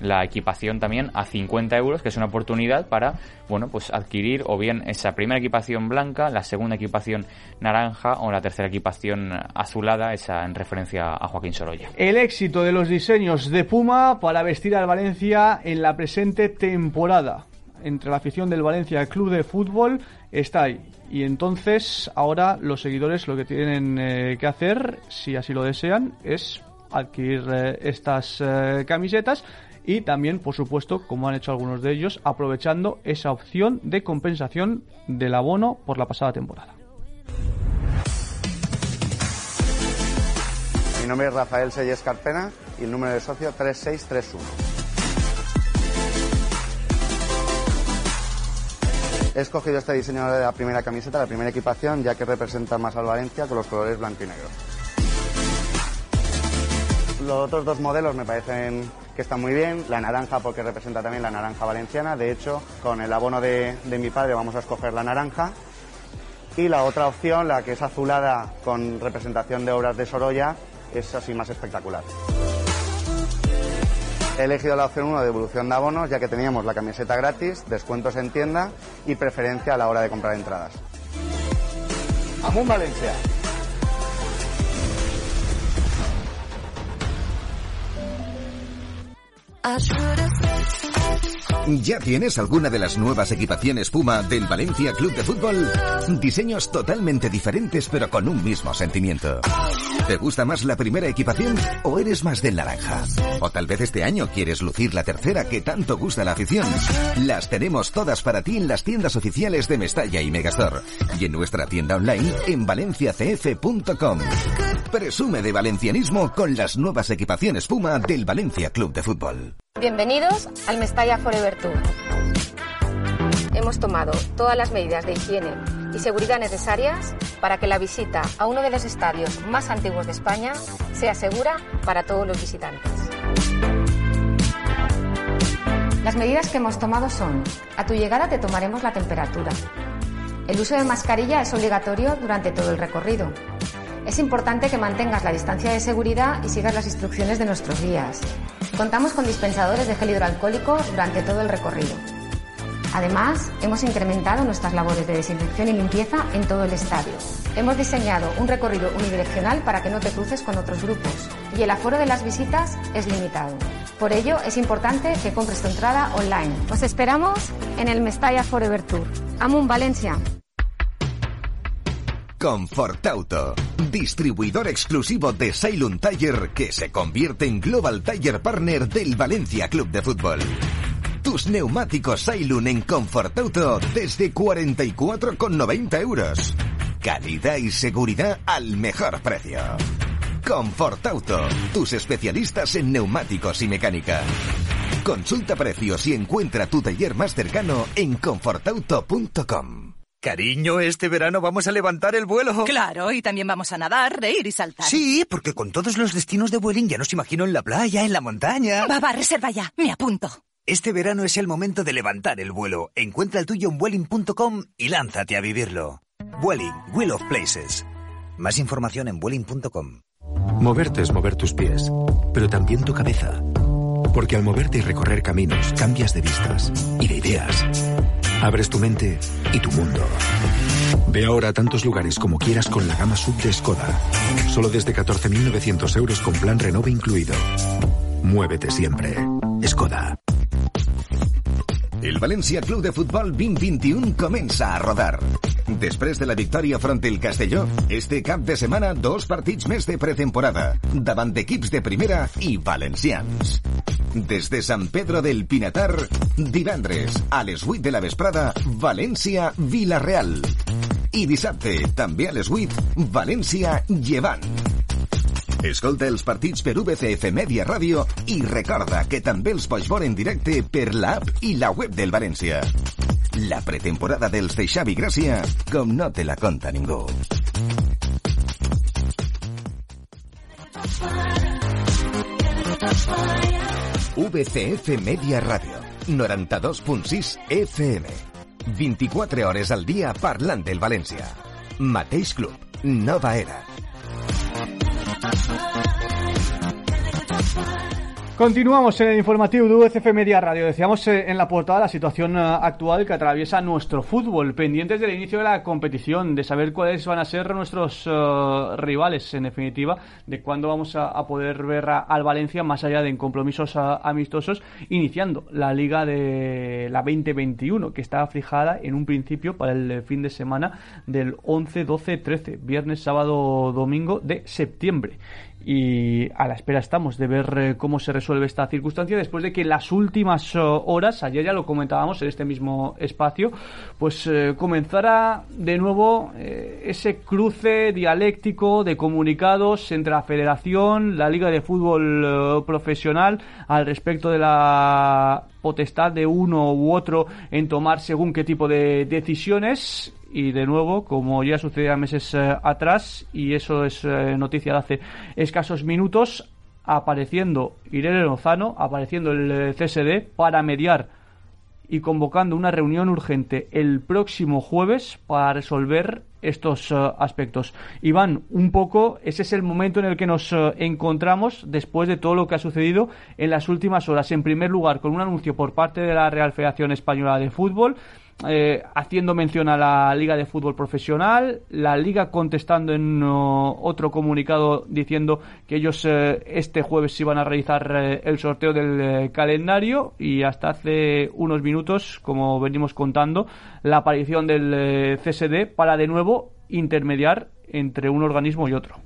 la equipación también a 50 euros, que es una oportunidad para, bueno, pues adquirir o bien esa primera equipación blanca, la segunda equipación naranja o la tercera equipación azulada, esa en referencia a Joaquín Sorolla. El éxito de los diseños de Puma para vestir al Valencia en la presente temporada entre la afición del Valencia Club de Fútbol está ahí. Y entonces ahora los seguidores lo que tienen eh, que hacer, si así lo desean, es adquirir eh, estas eh, camisetas y también, por supuesto, como han hecho algunos de ellos, aprovechando esa opción de compensación del abono por la pasada temporada. Mi nombre es Rafael Selles Carpena y el número de socio 3631. He escogido este diseño de la primera camiseta, la primera equipación, ya que representa más al Valencia con los colores blanco y negro. Los otros dos modelos me parecen que están muy bien. La naranja porque representa también la naranja valenciana. De hecho, con el abono de, mi padre vamos a escoger la naranja. Y la otra opción, la que es azulada con representación de obras de Sorolla, es así más espectacular. He elegido la opción 1 de evolución de abonos, ya que teníamos la camiseta gratis, descuentos en tienda y preferencia a la hora de comprar entradas. Amun Valencia. ¿Ya tienes alguna de las nuevas equipaciones Puma del Valencia Club de Fútbol? Diseños totalmente diferentes pero con un mismo sentimiento. ¿Te gusta más la primera equipación o eres más del naranja? O tal vez este año quieres lucir la tercera que tanto gusta la afición. Las tenemos todas para ti en las tiendas oficiales de Mestalla y Megastore y en nuestra tienda online en valenciacf.com. Presume de valencianismo con las nuevas equipaciones Puma del Valencia Club de Fútbol. Bienvenidos al Mestalla Forever Tour. Hemos tomado todas las medidas de higiene y seguridad necesarias para que la visita a uno de los estadios más antiguos de España sea segura para todos los visitantes. Las medidas que hemos tomado son, a tu llegada te tomaremos la temperatura. El uso de mascarilla es obligatorio durante todo el recorrido. Es importante que mantengas la distancia de seguridad y sigas las instrucciones de nuestros guías. Contamos con dispensadores de gel hidroalcohólico durante todo el recorrido. Además, hemos incrementado nuestras labores de desinfección y limpieza en todo el estadio. Hemos diseñado un recorrido unidireccional para que no te cruces con otros grupos y el aforo de las visitas es limitado. Por ello, es importante que compres tu entrada online. Os esperamos en el Mestalla Forever Tour. Amun Valencia. Confortauto, distribuidor exclusivo de Sailun Tire que se convierte en Global Tire Partner del Valencia Club de Fútbol. Tus neumáticos Sailun en Confortauto desde 44,90 euros. Calidad y seguridad al mejor precio. Confortauto, tus especialistas en neumáticos y mecánica. Consulta precios y encuentra tu taller más cercano en confortauto.com. Cariño, este verano vamos a levantar el vuelo. Claro, y también vamos a nadar, reír y saltar. Sí, porque con todos los destinos de Vueling ya nos imagino en la playa, en la montaña. Va, va, reserva ya, me apunto. Este verano es el momento de levantar el vuelo. Encuentra el tuyo en Vueling.com y lánzate a vivirlo. Vueling, Wheel of Places. Más información en Vueling.com. Moverte es mover tus pies, pero también tu cabeza. Porque al moverte y recorrer caminos, cambias de vistas y de ideas Abres tu mente y tu mundo. Ve ahora a tantos lugares como quieras con la gama sub de Skoda. Solo desde 14.900 euros con plan Renove incluido. Muévete siempre. Skoda. El Valencia Club de Futbol 2021 comença a rodar. Després de la victòria front el Castelló, este cap de setmana dos partits més de pretemporada, davant d'equips de primera i valencians. Des de Sant Pedro del Pinatar, divendres a les 8 de la vesprada, València-Vila-real. I dissabte, també a les 8, València-Llevant. Escolta els partits per VCF Media Ràdio i recorda que també els pots en directe per l'app i la web del València. La pretemporada dels de Xavi Gràcia, com no te la conta ningú. VCF Media Ràdio, 92.6 FM. 24 hores al dia parlant del València. Mateix club, nova era. Bye. Continuamos en el informativo de UCF Media Radio. Decíamos eh, en la portada la situación eh, actual que atraviesa nuestro fútbol, pendientes del inicio de la competición, de saber cuáles van a ser nuestros uh, rivales, en definitiva, de cuándo vamos a, a poder ver a, al Valencia más allá de compromisos a, amistosos, iniciando la liga de la 2021, que está fijada en un principio para el fin de semana del 11, 12, 13, viernes, sábado, domingo de septiembre y a la espera estamos de ver eh, cómo se resuelve esta circunstancia después de que las últimas uh, horas, ayer ya lo comentábamos en este mismo espacio, pues eh, comenzara de nuevo eh, ese cruce dialéctico de comunicados entre la Federación, la Liga de Fútbol Profesional al respecto de la potestad de uno u otro en tomar según qué tipo de decisiones y de nuevo, como ya sucedía meses eh, atrás, y eso es eh, noticia de hace escasos minutos, apareciendo Irene Lozano, apareciendo el eh, CSD para mediar y convocando una reunión urgente el próximo jueves para resolver estos aspectos. Iván, un poco, ese es el momento en el que nos encontramos después de todo lo que ha sucedido en las últimas horas. En primer lugar, con un anuncio por parte de la Real Federación Española de Fútbol eh, haciendo mención a la Liga de Fútbol Profesional, la Liga contestando en otro comunicado diciendo que ellos uh, este jueves iban a realizar uh, el sorteo del calendario y hasta hace unos minutos, como venimos contando, la aparición del CSD para de nuevo intermediar entre un organismo y otro.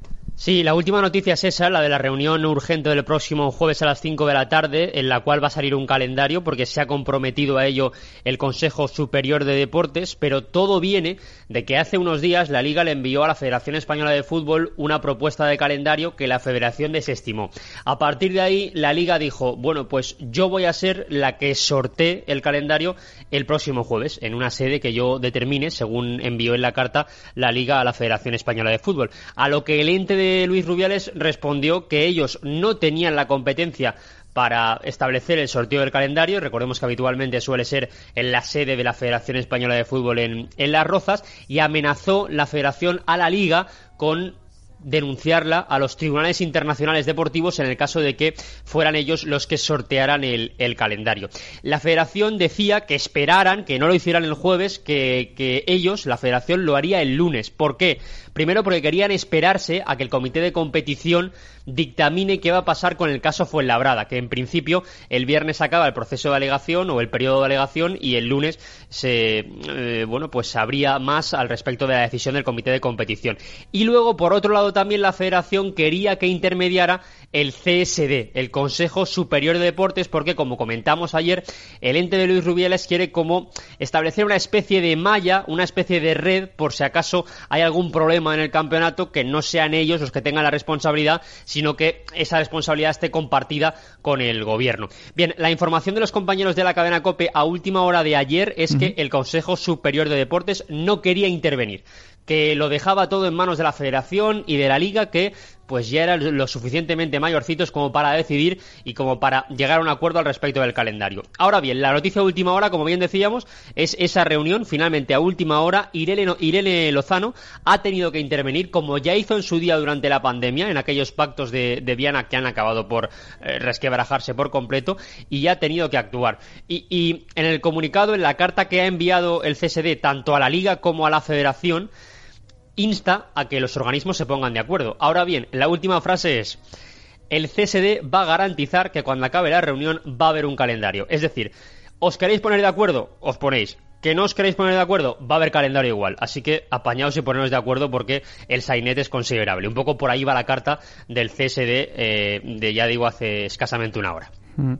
Sí, la última noticia es esa, la de la reunión urgente del próximo jueves a las 5 de la tarde, en la cual va a salir un calendario, porque se ha comprometido a ello el Consejo Superior de Deportes, pero todo viene de que hace unos días la Liga le envió a la Federación Española de Fútbol una propuesta de calendario que la Federación desestimó. A partir de ahí, la Liga dijo, bueno, pues yo voy a ser la que sortee el calendario el próximo jueves, en una sede que yo determine, según envió en la carta la Liga a la Federación Española de Fútbol. A lo que el ente de Luis Rubiales respondió que ellos no tenían la competencia para establecer el sorteo del calendario. Recordemos que habitualmente suele ser en la sede de la Federación Española de Fútbol en, en Las Rozas y amenazó la Federación a la Liga con denunciarla a los tribunales internacionales deportivos en el caso de que fueran ellos los que sortearan el, calendario. La federación decía que esperaran, que no lo hicieran el jueves, que, que, ellos, la federación, lo haría el lunes. ¿Por qué? Primero porque querían esperarse a que el comité de competición dictamine qué va a pasar con el caso Fuenlabrada, que en principio el viernes acaba el proceso de alegación o el periodo de alegación y el lunes se eh, bueno pues sabría más al respecto de la decisión del comité de competición. Y luego por otro lado también la federación quería que intermediara el CSD, el Consejo Superior de Deportes, porque como comentamos ayer, el ente de Luis Rubiales quiere como establecer una especie de malla, una especie de red, por si acaso hay algún problema en el campeonato, que no sean ellos los que tengan la responsabilidad, sino que esa responsabilidad esté compartida con el gobierno. Bien, la información de los compañeros de la cadena COPE a última hora de ayer es uh -huh. que el Consejo Superior de Deportes no quería intervenir que lo dejaba todo en manos de la federación y de la liga que pues ya eran lo suficientemente mayorcitos como para decidir y como para llegar a un acuerdo al respecto del calendario. Ahora bien, la noticia de última hora, como bien decíamos, es esa reunión. Finalmente, a última hora, Irene, Irene Lozano ha tenido que intervenir, como ya hizo en su día durante la pandemia, en aquellos pactos de, de Viana que han acabado por eh, resquebrajarse por completo, y ya ha tenido que actuar. Y, y en el comunicado, en la carta que ha enviado el CSD tanto a la Liga como a la Federación, insta a que los organismos se pongan de acuerdo. Ahora bien, la última frase es el CSD va a garantizar que cuando acabe la reunión va a haber un calendario. Es decir, ¿os queréis poner de acuerdo? Os ponéis. ¿Que no os queréis poner de acuerdo? Va a haber calendario igual. Así que apañaos y poneros de acuerdo porque el sainete es considerable. Un poco por ahí va la carta del CSD eh, de, ya digo, hace escasamente una hora. Mm.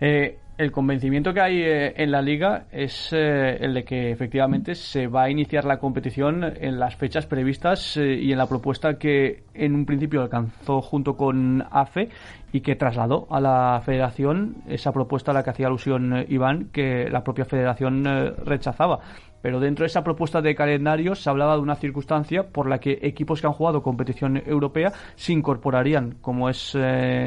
Eh, el convencimiento que hay eh, en la liga es eh, el de que efectivamente se va a iniciar la competición en las fechas previstas eh, y en la propuesta que en un principio alcanzó junto con AFE y que trasladó a la federación esa propuesta a la que hacía alusión Iván que la propia federación rechazaba. Pero dentro de esa propuesta de calendario se hablaba de una circunstancia por la que equipos que han jugado competición europea se incorporarían, como es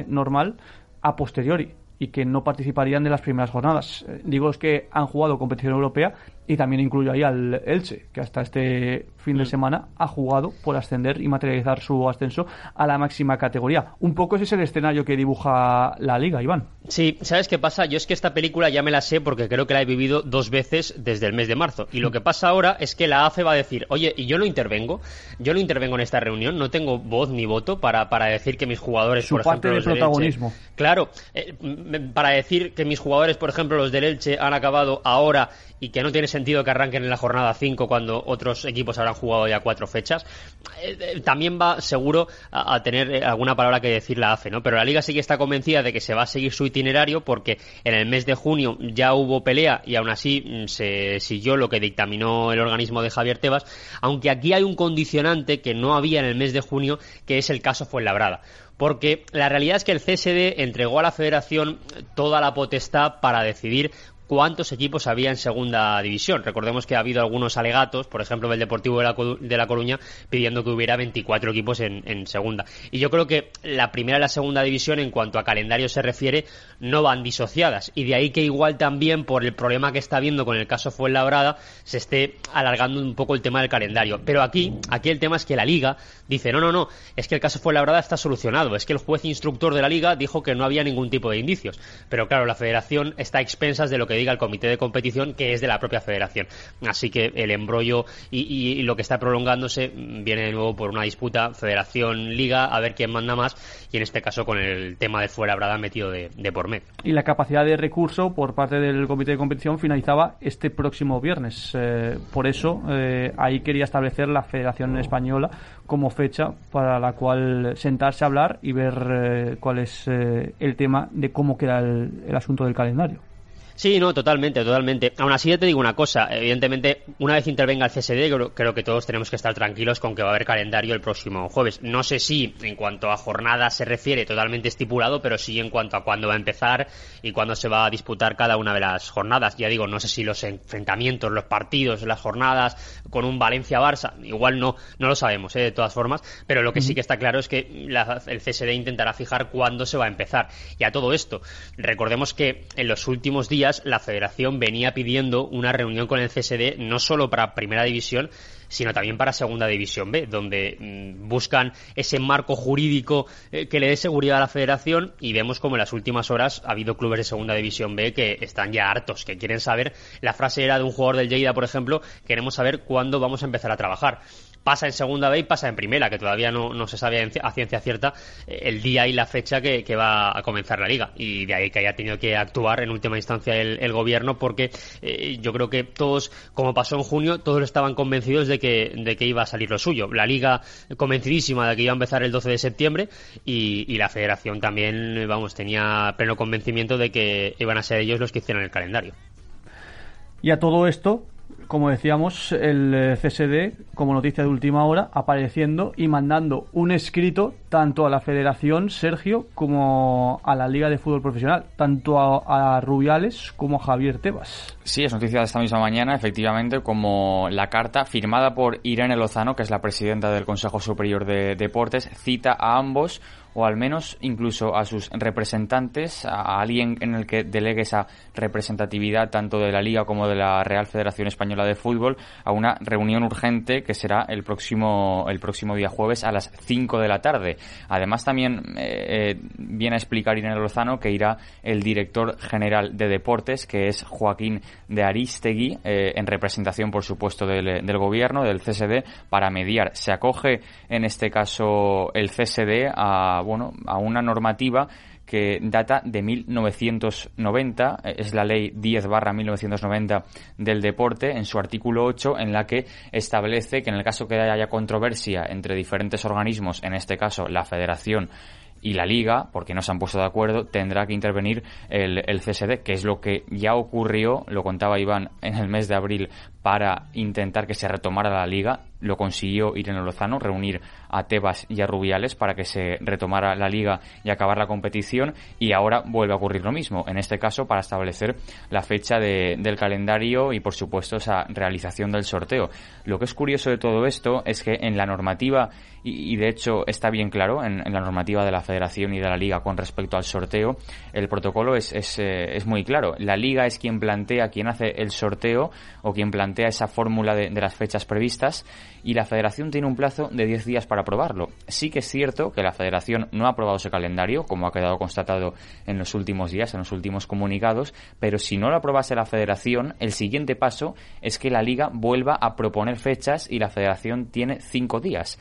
normal, a posteriori y que no participarían de las primeras jornadas. Eh, digo es que han jugado competición europea y también incluyo ahí al Elche, que hasta este fin de mm. semana ha jugado por ascender y materializar su ascenso a la máxima categoría. Un poco ese es el escenario que dibuja la liga, Iván. Sí, ¿sabes qué pasa? Yo es que esta película ya me la sé porque creo que la he vivido dos veces desde el mes de marzo. Y lo que pasa ahora es que la AFE va a decir, oye, y yo no intervengo, yo no intervengo en esta reunión, no tengo voz ni voto para, para decir que mis jugadores, por ejemplo, los protagonismo. claro, eh, para decir que mis jugadores, por ejemplo, los del Elche, han acabado ahora y que no tiene sentido que arranquen en la jornada 5 cuando otros equipos habrán jugado ya cuatro fechas, eh, eh, también va seguro a, tener eh, alguna palabra que decir la AFE, ¿no? Pero la Liga sí que está convencida de que se va a seguir su itinerario porque en el mes de junio ya hubo pelea y aún así mm, se siguió lo que dictaminó el organismo de Javier Tebas, aunque aquí hay un condicionante que no había en el mes de junio, que es el caso Fuenlabrada porque la realidad es que el CSD entregó a la federación toda la potestad para decidir cuántos equipos había en segunda división. Recordemos que ha habido algunos alegatos, por ejemplo, del Deportivo de la, Coruña, pidiendo que hubiera 24 equipos en, segunda. Y yo creo que la primera y la segunda división, en cuanto a calendario se refiere, no van disociadas. Y de ahí que igual también, por el problema que está habiendo con el caso Fuenlabrada, se esté alargando un poco el tema del calendario. Pero aquí, aquí el tema es que la Liga dice, no, no, no, es que el caso Fuenlabrada está solucionado. Es que el juez instructor de la Liga dijo que no había ningún tipo de indicios. Pero claro, la federación está a expensas de lo que diga el comité de competición, que es de la propia federación. Así que el embrollo y, lo que está prolongándose viene de nuevo por una disputa federación-liga, a ver quién manda más, y en este caso con el tema de fuera Brada metido de, por medio. Y la capacidad de recurso por parte del comité de competición finalizaba este próximo viernes. Eh, por eso eh, ahí quería establecer la Federación Española como fecha para la cual sentarse a hablar y ver eh, cuál es el tema de cómo queda el asunto del calendario. Sí, no, totalmente, totalmente. Aún así, ya te digo una cosa. Evidentemente, una vez intervenga el CSD, creo, que todos tenemos que estar tranquilos con que va a haber calendario el próximo jueves. No sé si en cuanto a jornada se refiere totalmente estipulado, pero sí en cuanto a cuándo va a empezar y cuándo se va a disputar cada una de las jornadas. Ya digo, no sé si los enfrentamientos, los partidos, las jornadas con un Valencia-Barça, igual no, no lo sabemos, ¿eh? de todas formas, pero lo que sí que está claro es que el CSD intentará fijar cuándo se va a empezar. Y a todo esto, recordemos que en los últimos días la federación venía pidiendo una reunión con el CSD no solo para primera división, sino también para Segunda División B, donde mm, buscan ese marco jurídico eh, que le dé seguridad a la federación y vemos como en las últimas horas ha habido clubes de Segunda División B que están ya hartos, que quieren saber, la frase era de un jugador del Lleida, por ejemplo, queremos saber cuándo vamos a empezar a trabajar pasa en segunda B y pasa en primera, que todavía no, se sabe a ciencia cierta eh, el día y la fecha que, va a comenzar la liga. Y de ahí que haya tenido que actuar en última instancia el, gobierno, porque eh, yo creo que todos, como pasó en junio, todos estaban convencidos de que, de que iba a salir lo suyo. La liga convencidísima de que iba a empezar el 12 de septiembre y, y la federación también, vamos, tenía pleno convencimiento de que iban a ser ellos los que hicieran el calendario. Y a todo esto, como decíamos, el eh, CSD, como noticia de última hora, apareciendo y mandando un escrito tanto a la Federación, Sergio, como a la Liga de Fútbol Profesional, tanto a, Rubiales como a Javier Tebas. Sí, es noticia de esta misma mañana, efectivamente, como la carta firmada por Irene Lozano, que es la presidenta del Consejo Superior de Deportes, cita a ambos o al menos incluso a sus representantes, a alguien en el que delegue esa representatividad tanto de la Liga como de la Real Federación Española de Fútbol, a una reunión urgente que será el próximo, el próximo día jueves a las 5 de la tarde. Además, también eh, eh, viene a explicar Irene Lozano que irá el director general de deportes, que es Joaquín de Aristegui, eh, en representación, por supuesto, del, del gobierno, del CSD, para mediar. Se acoge, en este caso, el CSD a bueno, a una normativa que data de 1990, es la ley 10 barra 1990 del deporte, en su artículo 8, en la que establece que en el caso que haya controversia entre diferentes organismos, en este caso la Federación y la liga, porque no se han puesto de acuerdo, tendrá que intervenir el, el CSD, que es lo que ya ocurrió, lo contaba Iván, en el mes de abril para intentar que se retomara la liga. Lo consiguió Irene Lozano, reunir a Tebas y a Rubiales para que se retomara la liga y acabar la competición. Y ahora vuelve a ocurrir lo mismo, en este caso para establecer la fecha de, del calendario y, por supuesto, esa realización del sorteo. Lo que es curioso de todo esto es que en la normativa, y, de hecho está bien claro, en, la normativa de la Federación y de la Liga con respecto al sorteo, el protocolo es, es, eh, es muy claro. La Liga es quien plantea, quien hace el sorteo o quien plantea esa fórmula de, de las fechas previstas y la Federación tiene un plazo de 10 días para aprobarlo. Sí que es cierto que la Federación no ha aprobado ese calendario, como ha quedado constatado en los últimos días, en los últimos comunicados, pero si no lo aprobase la Federación, el siguiente paso es que la Liga vuelva a proponer fechas y la Federación tiene cinco días.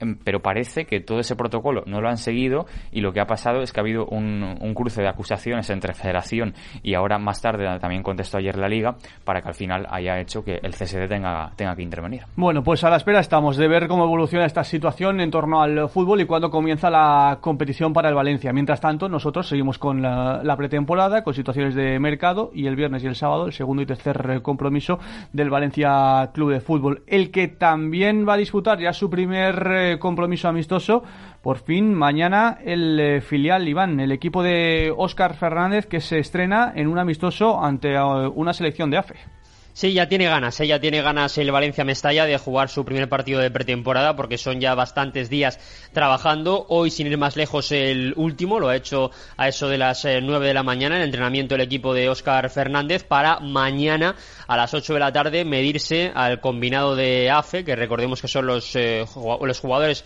Em, pero parece que todo ese protocolo no lo han seguido y lo que ha pasado es que ha habido un, cruce de acusaciones entre Federación y ahora más tarde también contestó ayer la Liga para que al final haya hecho que el CSD tenga, tenga que intervenir. Bueno, pues a la espera estamos de ver cómo evoluciona esta situación en torno al fútbol y cuándo comienza la competición para el Valencia. Mientras tanto, nosotros seguimos con la, la pretemporada, con situaciones de mercado y el viernes y el sábado el segundo y tercer compromiso del Valencia Club de Fútbol. El que también va a disputar ya su primer compromiso amistoso. Por fin, mañana el eh, filial Iván, el equipo de Óscar Fernández que se estrena en un amistoso ante eh, una selección de AFE. Sí, ya tiene ganas, ella tiene ganas el Valencia Mestalla de jugar su primer partido de pretemporada porque son ya bastantes días trabajando. Hoy, sin ir más lejos, el último lo ha hecho a eso de las 9 eh, de la mañana el entrenamiento del equipo de Óscar Fernández para mañana a las 8 de la tarde medirse al combinado de AFE, que recordemos que son los, eh, los jugadores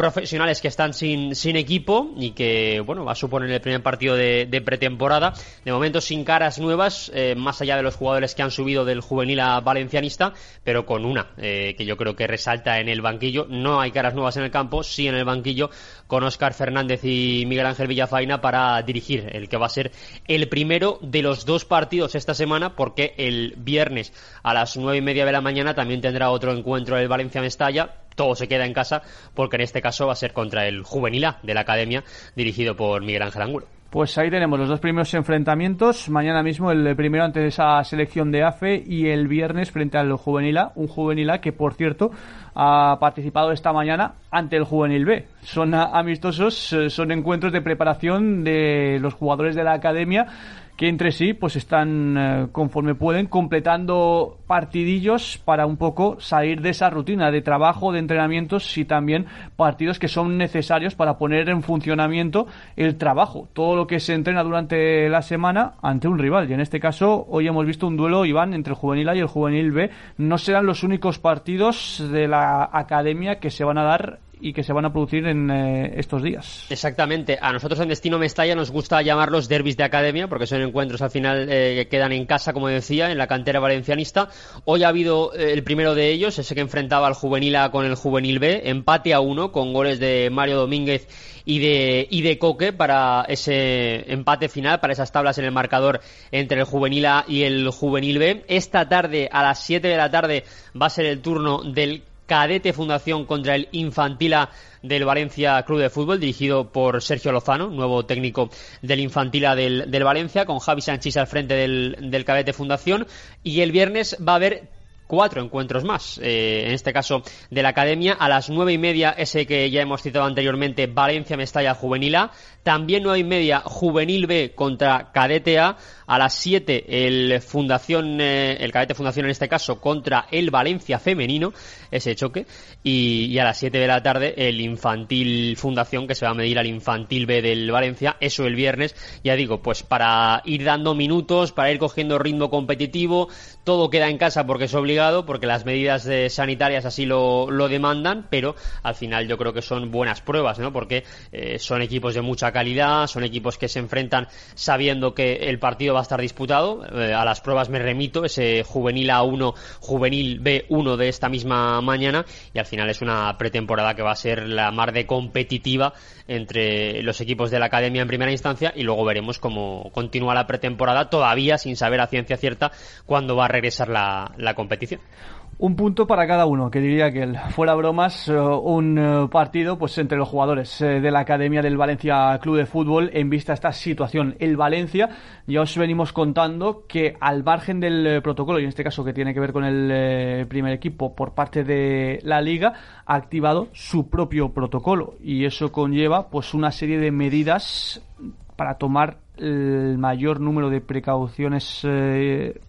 profesionales que están sin, sin equipo y que, bueno, va a suponer el primer partido de, pretemporada. De momento sin caras nuevas, eh, más allá de los jugadores que han subido del juvenil a valencianista, pero con una eh, que yo creo que resalta en el banquillo. No hay caras nuevas en el campo, sí en el banquillo con Óscar Fernández y Miguel Ángel Villafaina para dirigir el que va a ser el primero de los dos partidos esta semana, porque el viernes a las nueve y media de la mañana también tendrá otro encuentro el Valencia-Mestalla todo se queda en casa porque en este caso va a ser contra el Juvenil A de la Academia dirigido por Miguel Ángel Angulo. Pues ahí tenemos los dos primeros enfrentamientos. Mañana mismo el primero ante esa selección de AFE y el viernes frente al Juvenil A. Un Juvenil A que, por cierto, ha participado esta mañana ante el Juvenil B. Son amistosos, eh, son encuentros de preparación de los jugadores de la academia que entre sí pues están eh, conforme pueden completando partidillos para un poco salir de esa rutina de trabajo, de entrenamientos y también partidos que son necesarios para poner en funcionamiento el trabajo, todo lo que se entrena durante la semana ante un rival. Y en este caso hoy hemos visto un duelo Iván entre el juvenil A y el juvenil B. No serán los únicos partidos de la academia que se van a dar y que se van a producir en eh, estos días. Exactamente. A nosotros en Destino Mestalla nos gusta llamarlos derbis de academia porque son encuentros al final eh, que quedan en casa, como decía, en la cantera valencianista. Hoy ha habido eh, el primero de ellos, ese que enfrentaba al juvenil A con el juvenil B, empate a uno con goles de Mario Domínguez y de, y de Coque para ese empate final, para esas tablas en el marcador entre el juvenil A y el juvenil B. Esta tarde, a las 7 de la tarde, va a ser el turno del Cadete Fundación contra el Infantila del Valencia Club de Fútbol, dirigido por Sergio Lozano, nuevo técnico del Infantila del, del Valencia, con Javi Sánchez al frente del, Cadete Fundación. Y el viernes va a haber cuatro encuentros más, eh, en este caso de la Academia. A las nueve y media, ese que ya hemos citado anteriormente, Valencia-Mestalla Juvenil A. También nueve y media, Juvenil B contra Cadete A. A las siete, el Fundación, eh, el Cadete Fundación en este caso, contra el Valencia Femenino, ese choque. Y, a las siete de la tarde, el Infantil Fundación, que se va a medir al Infantil B del Valencia. Eso el viernes, ya digo, pues para ir dando minutos, para ir cogiendo ritmo competitivo. Todo queda en casa porque es obligado porque las medidas sanitarias así lo, demandan, pero al final yo creo que son buenas pruebas, ¿no? Porque eh, son equipos de mucha calidad, son equipos que se enfrentan sabiendo que el partido va a estar disputado. Eh, a las pruebas me remito, ese juvenil A1, juvenil B1 de esta misma mañana, y al final es una pretemporada que va a ser la mar de competitiva entre los equipos de la academia en primera instancia y luego veremos cómo continúa la pretemporada, todavía sin saber a ciencia cierta cuándo va a regresar la competición. Un punto para cada uno, que diría que fuera bromas, eh, un eh, partido pues entre los jugadores eh, de la Academia del Valencia Club de Fútbol en vista a esta situación. El Valencia, ya os venimos contando que al margen del protocolo, y en este caso que tiene que ver con el primer equipo por parte de la liga, ha activado su propio protocolo y eso conlleva pues una serie de medidas para tomar el mayor número de precauciones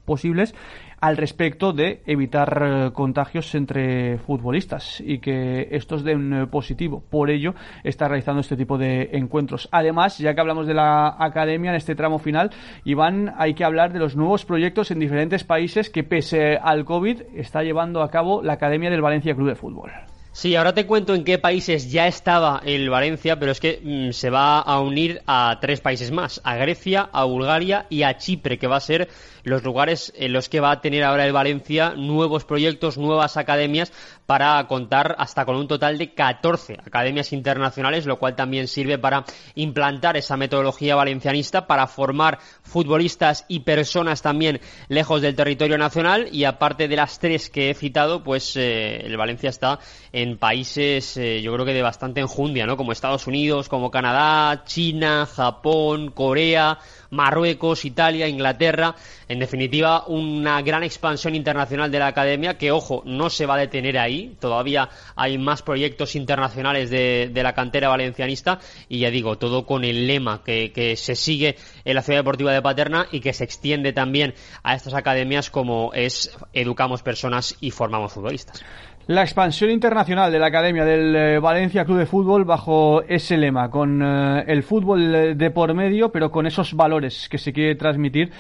posibles al respecto de evitar eh, contagios entre futbolistas y que estos den eh, positivo. Por ello está realizando este tipo de encuentros. Además, ya que hablamos de la academia en este tramo final, Iván, hay que hablar de los nuevos proyectos en diferentes países que pese al COVID está llevando a cabo la Academia del Valencia Club de Fútbol. Sí, ahora te cuento en qué países ya estaba el Valencia, pero es que mm, se va a unir a tres países más, a Grecia, a Bulgaria y a Chipre, que va a ser los lugares en los que va a tener ahora el Valencia nuevos proyectos, nuevas academias para contar hasta con un total de 14 academias internacionales, lo cual también sirve para implantar esa metodología valencianista para formar futbolistas y personas también lejos del territorio nacional y aparte de las tres que he citado, pues eh, el Valencia está en países eh, yo creo que de bastante enjundia, ¿no? Como Estados Unidos, como Canadá, China, Japón, Corea, Marruecos, Italia, Inglaterra. En definitiva, una gran expansión internacional de la academia que, ojo, no se va a detener ahí. Todavía hay más proyectos internacionales de, la cantera valencianista y ya digo, todo con el lema que, que se sigue en la Ciudad Deportiva de Paterna y que se extiende también a estas academias como es Educamos Personas y Formamos Futbolistas. La expansión internacional de la Academia del eh, Valencia Club de Fútbol bajo ese lema, con eh, el fútbol de por medio, pero con esos valores que se quiere transmitir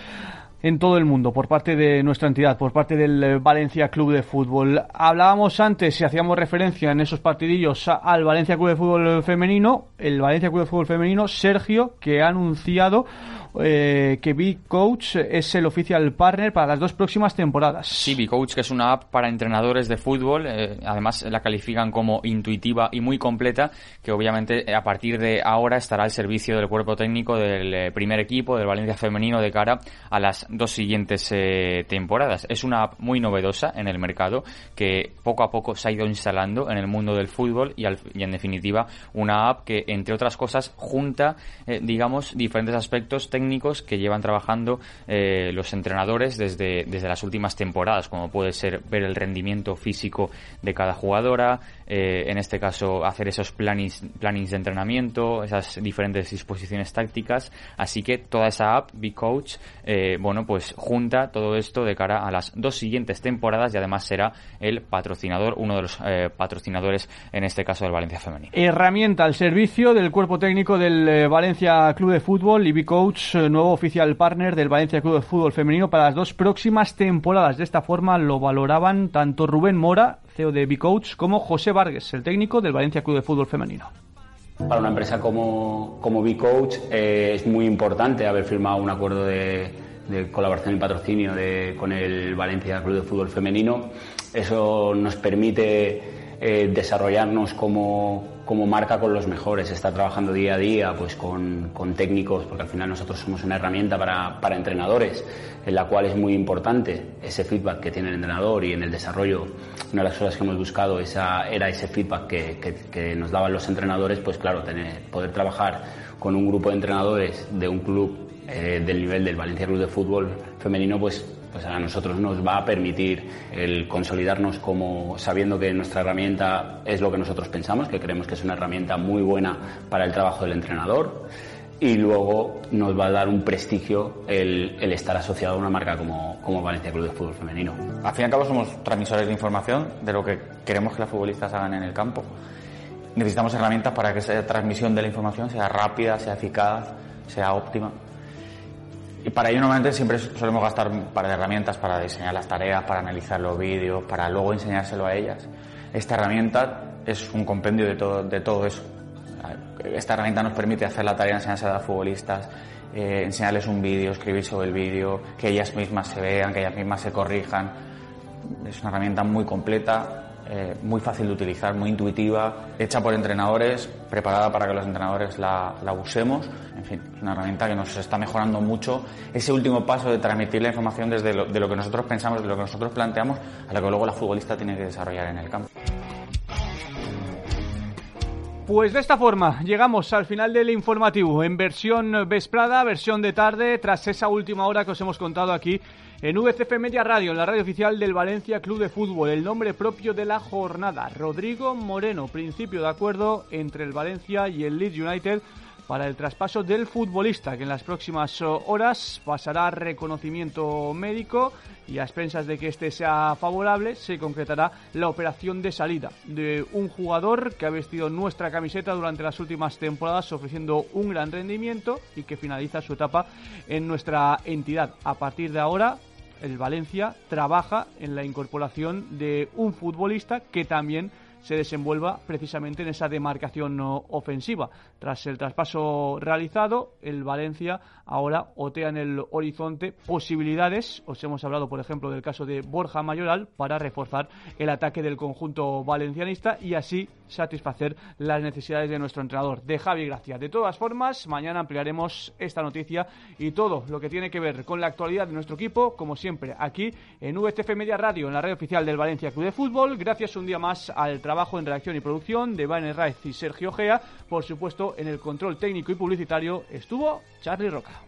en todo el mundo por parte de nuestra entidad, por parte del eh, Valencia Club de Fútbol. Hablábamos antes, si hacíamos referencia en esos partidillos al Valencia Club de Fútbol femenino, el Valencia Club de Fútbol femenino, Sergio, que ha anunciado eh, que B-Coach es el oficial partner para las dos próximas temporadas. Sí, B-Coach, que es una app para entrenadores de fútbol, eh, además la califican como intuitiva y muy completa, que obviamente eh, a partir de ahora estará al servicio del cuerpo técnico del primer equipo, del Valencia femenino, de cara a las dos siguientes temporadas. Es una app muy novedosa en el mercado, que poco a poco se ha ido instalando en el mundo del fútbol y, y en definitiva una app que, entre otras cosas, junta, digamos, diferentes aspectos técnicos técnicos que llevan trabajando eh, los entrenadores desde, desde las últimas temporadas, como puede ser ver el rendimiento físico de cada jugadora, eh, en este caso hacer esos plannings, de entrenamiento, esas diferentes disposiciones tácticas. Así que toda esa app, B-Coach, eh, bueno, pues junta todo esto de cara a las dos siguientes temporadas y además será el patrocinador, uno de los patrocinadores en este caso del Valencia Femenino. Herramienta al servicio del cuerpo técnico del Valencia Club de Fútbol y B-Coach nuevo oficial partner del Valencia Club de Fútbol Femenino para las dos próximas temporadas. De esta forma lo valoraban tanto Rubén Mora, CEO de B-Coach, como José Vargas, el técnico del Valencia Club de Fútbol Femenino. Para una empresa como, como B-Coach eh, es muy importante haber firmado un acuerdo de, colaboración y patrocinio con el Valencia Club de Fútbol Femenino. Eso nos permite eh, desarrollarnos como, como, marca con los mejores, estar trabajando día a día pues con, con técnicos, porque al final nosotros somos una herramienta para, para, entrenadores, en la cual es muy importante ese feedback que tiene el entrenador y en el desarrollo, una de las cosas que hemos buscado esa, era ese feedback que, nos daban los entrenadores, pues claro, tener, poder trabajar con un grupo de entrenadores de un club eh, del nivel del Valencia Club de Fútbol femenino, pues pues a nosotros nos va a permitir el consolidarnos como sabiendo que nuestra herramienta es lo que nosotros pensamos, que creemos que es una herramienta muy buena para el trabajo del entrenador y luego nos va a dar un prestigio el, estar asociado a una marca como, Valencia Club de Fútbol Femenino. Al fin y al cabo somos transmisores de información de lo que queremos que las futbolistas hagan en el campo. Necesitamos herramientas para que esa transmisión de la información sea rápida, sea eficaz, sea óptima. Y para ello normalmente siempre solemos gastar un par de herramientas para diseñar las tareas, para analizar los vídeos, para luego enseñárselo a ellas. Esta herramienta es un compendio de todo eso. Esta herramienta nos permite hacer la tarea, enseñársela a las futbolistas, eh, enseñarles un vídeo, escribir sobre el vídeo, que ellas mismas se vean, que ellas mismas se corrijan. Es una herramienta muy completa eh, muy fácil de utilizar, muy intuitiva, hecha por entrenadores, preparada para que los entrenadores la, la, usemos. En fin, es una herramienta que nos está mejorando mucho ese último paso de transmitir la información desde lo, de lo que nosotros pensamos, de lo que nosotros planteamos, a lo que luego la futbolista tiene que desarrollar en el campo. Pues de esta forma llegamos al final del informativo en versión vesprada, versión de tarde, tras esa última hora que os hemos contado aquí en VCF Media Radio, en la radio oficial del Valencia Club de Fútbol. El nombre propio de la jornada, Rodrigo Moreno, principio de acuerdo entre el Valencia y el Leeds United para el traspaso del futbolista, que en las próximas horas pasará reconocimiento médico y a expensas de que este sea favorable, se concretará la operación de salida de un jugador que ha vestido nuestra camiseta durante las últimas temporadas ofreciendo un gran rendimiento y que finaliza su etapa en nuestra entidad. A partir de ahora, el Valencia trabaja en la incorporación de un futbolista que también se desenvuelva precisamente en esa demarcación ofensiva. Tras el traspaso realizado, el Valencia ahora otea en el horizonte posibilidades. Os hemos hablado, por ejemplo, del caso de Borja Mayoral para reforzar el ataque del conjunto valencianista y así satisfacer las necesidades de nuestro entrenador, de Javi Gracia. De todas formas, mañana ampliaremos esta noticia y todo lo que tiene que ver con la actualidad de nuestro equipo, como siempre, aquí en VTF Media Radio, en la red oficial del Valencia Club de Fútbol. Gracias un día más al trabajo trabajo en redacción y producción de Van Raiz y Sergio Ojea. Por supuesto, en el control técnico y publicitario estuvo Charlie Roca.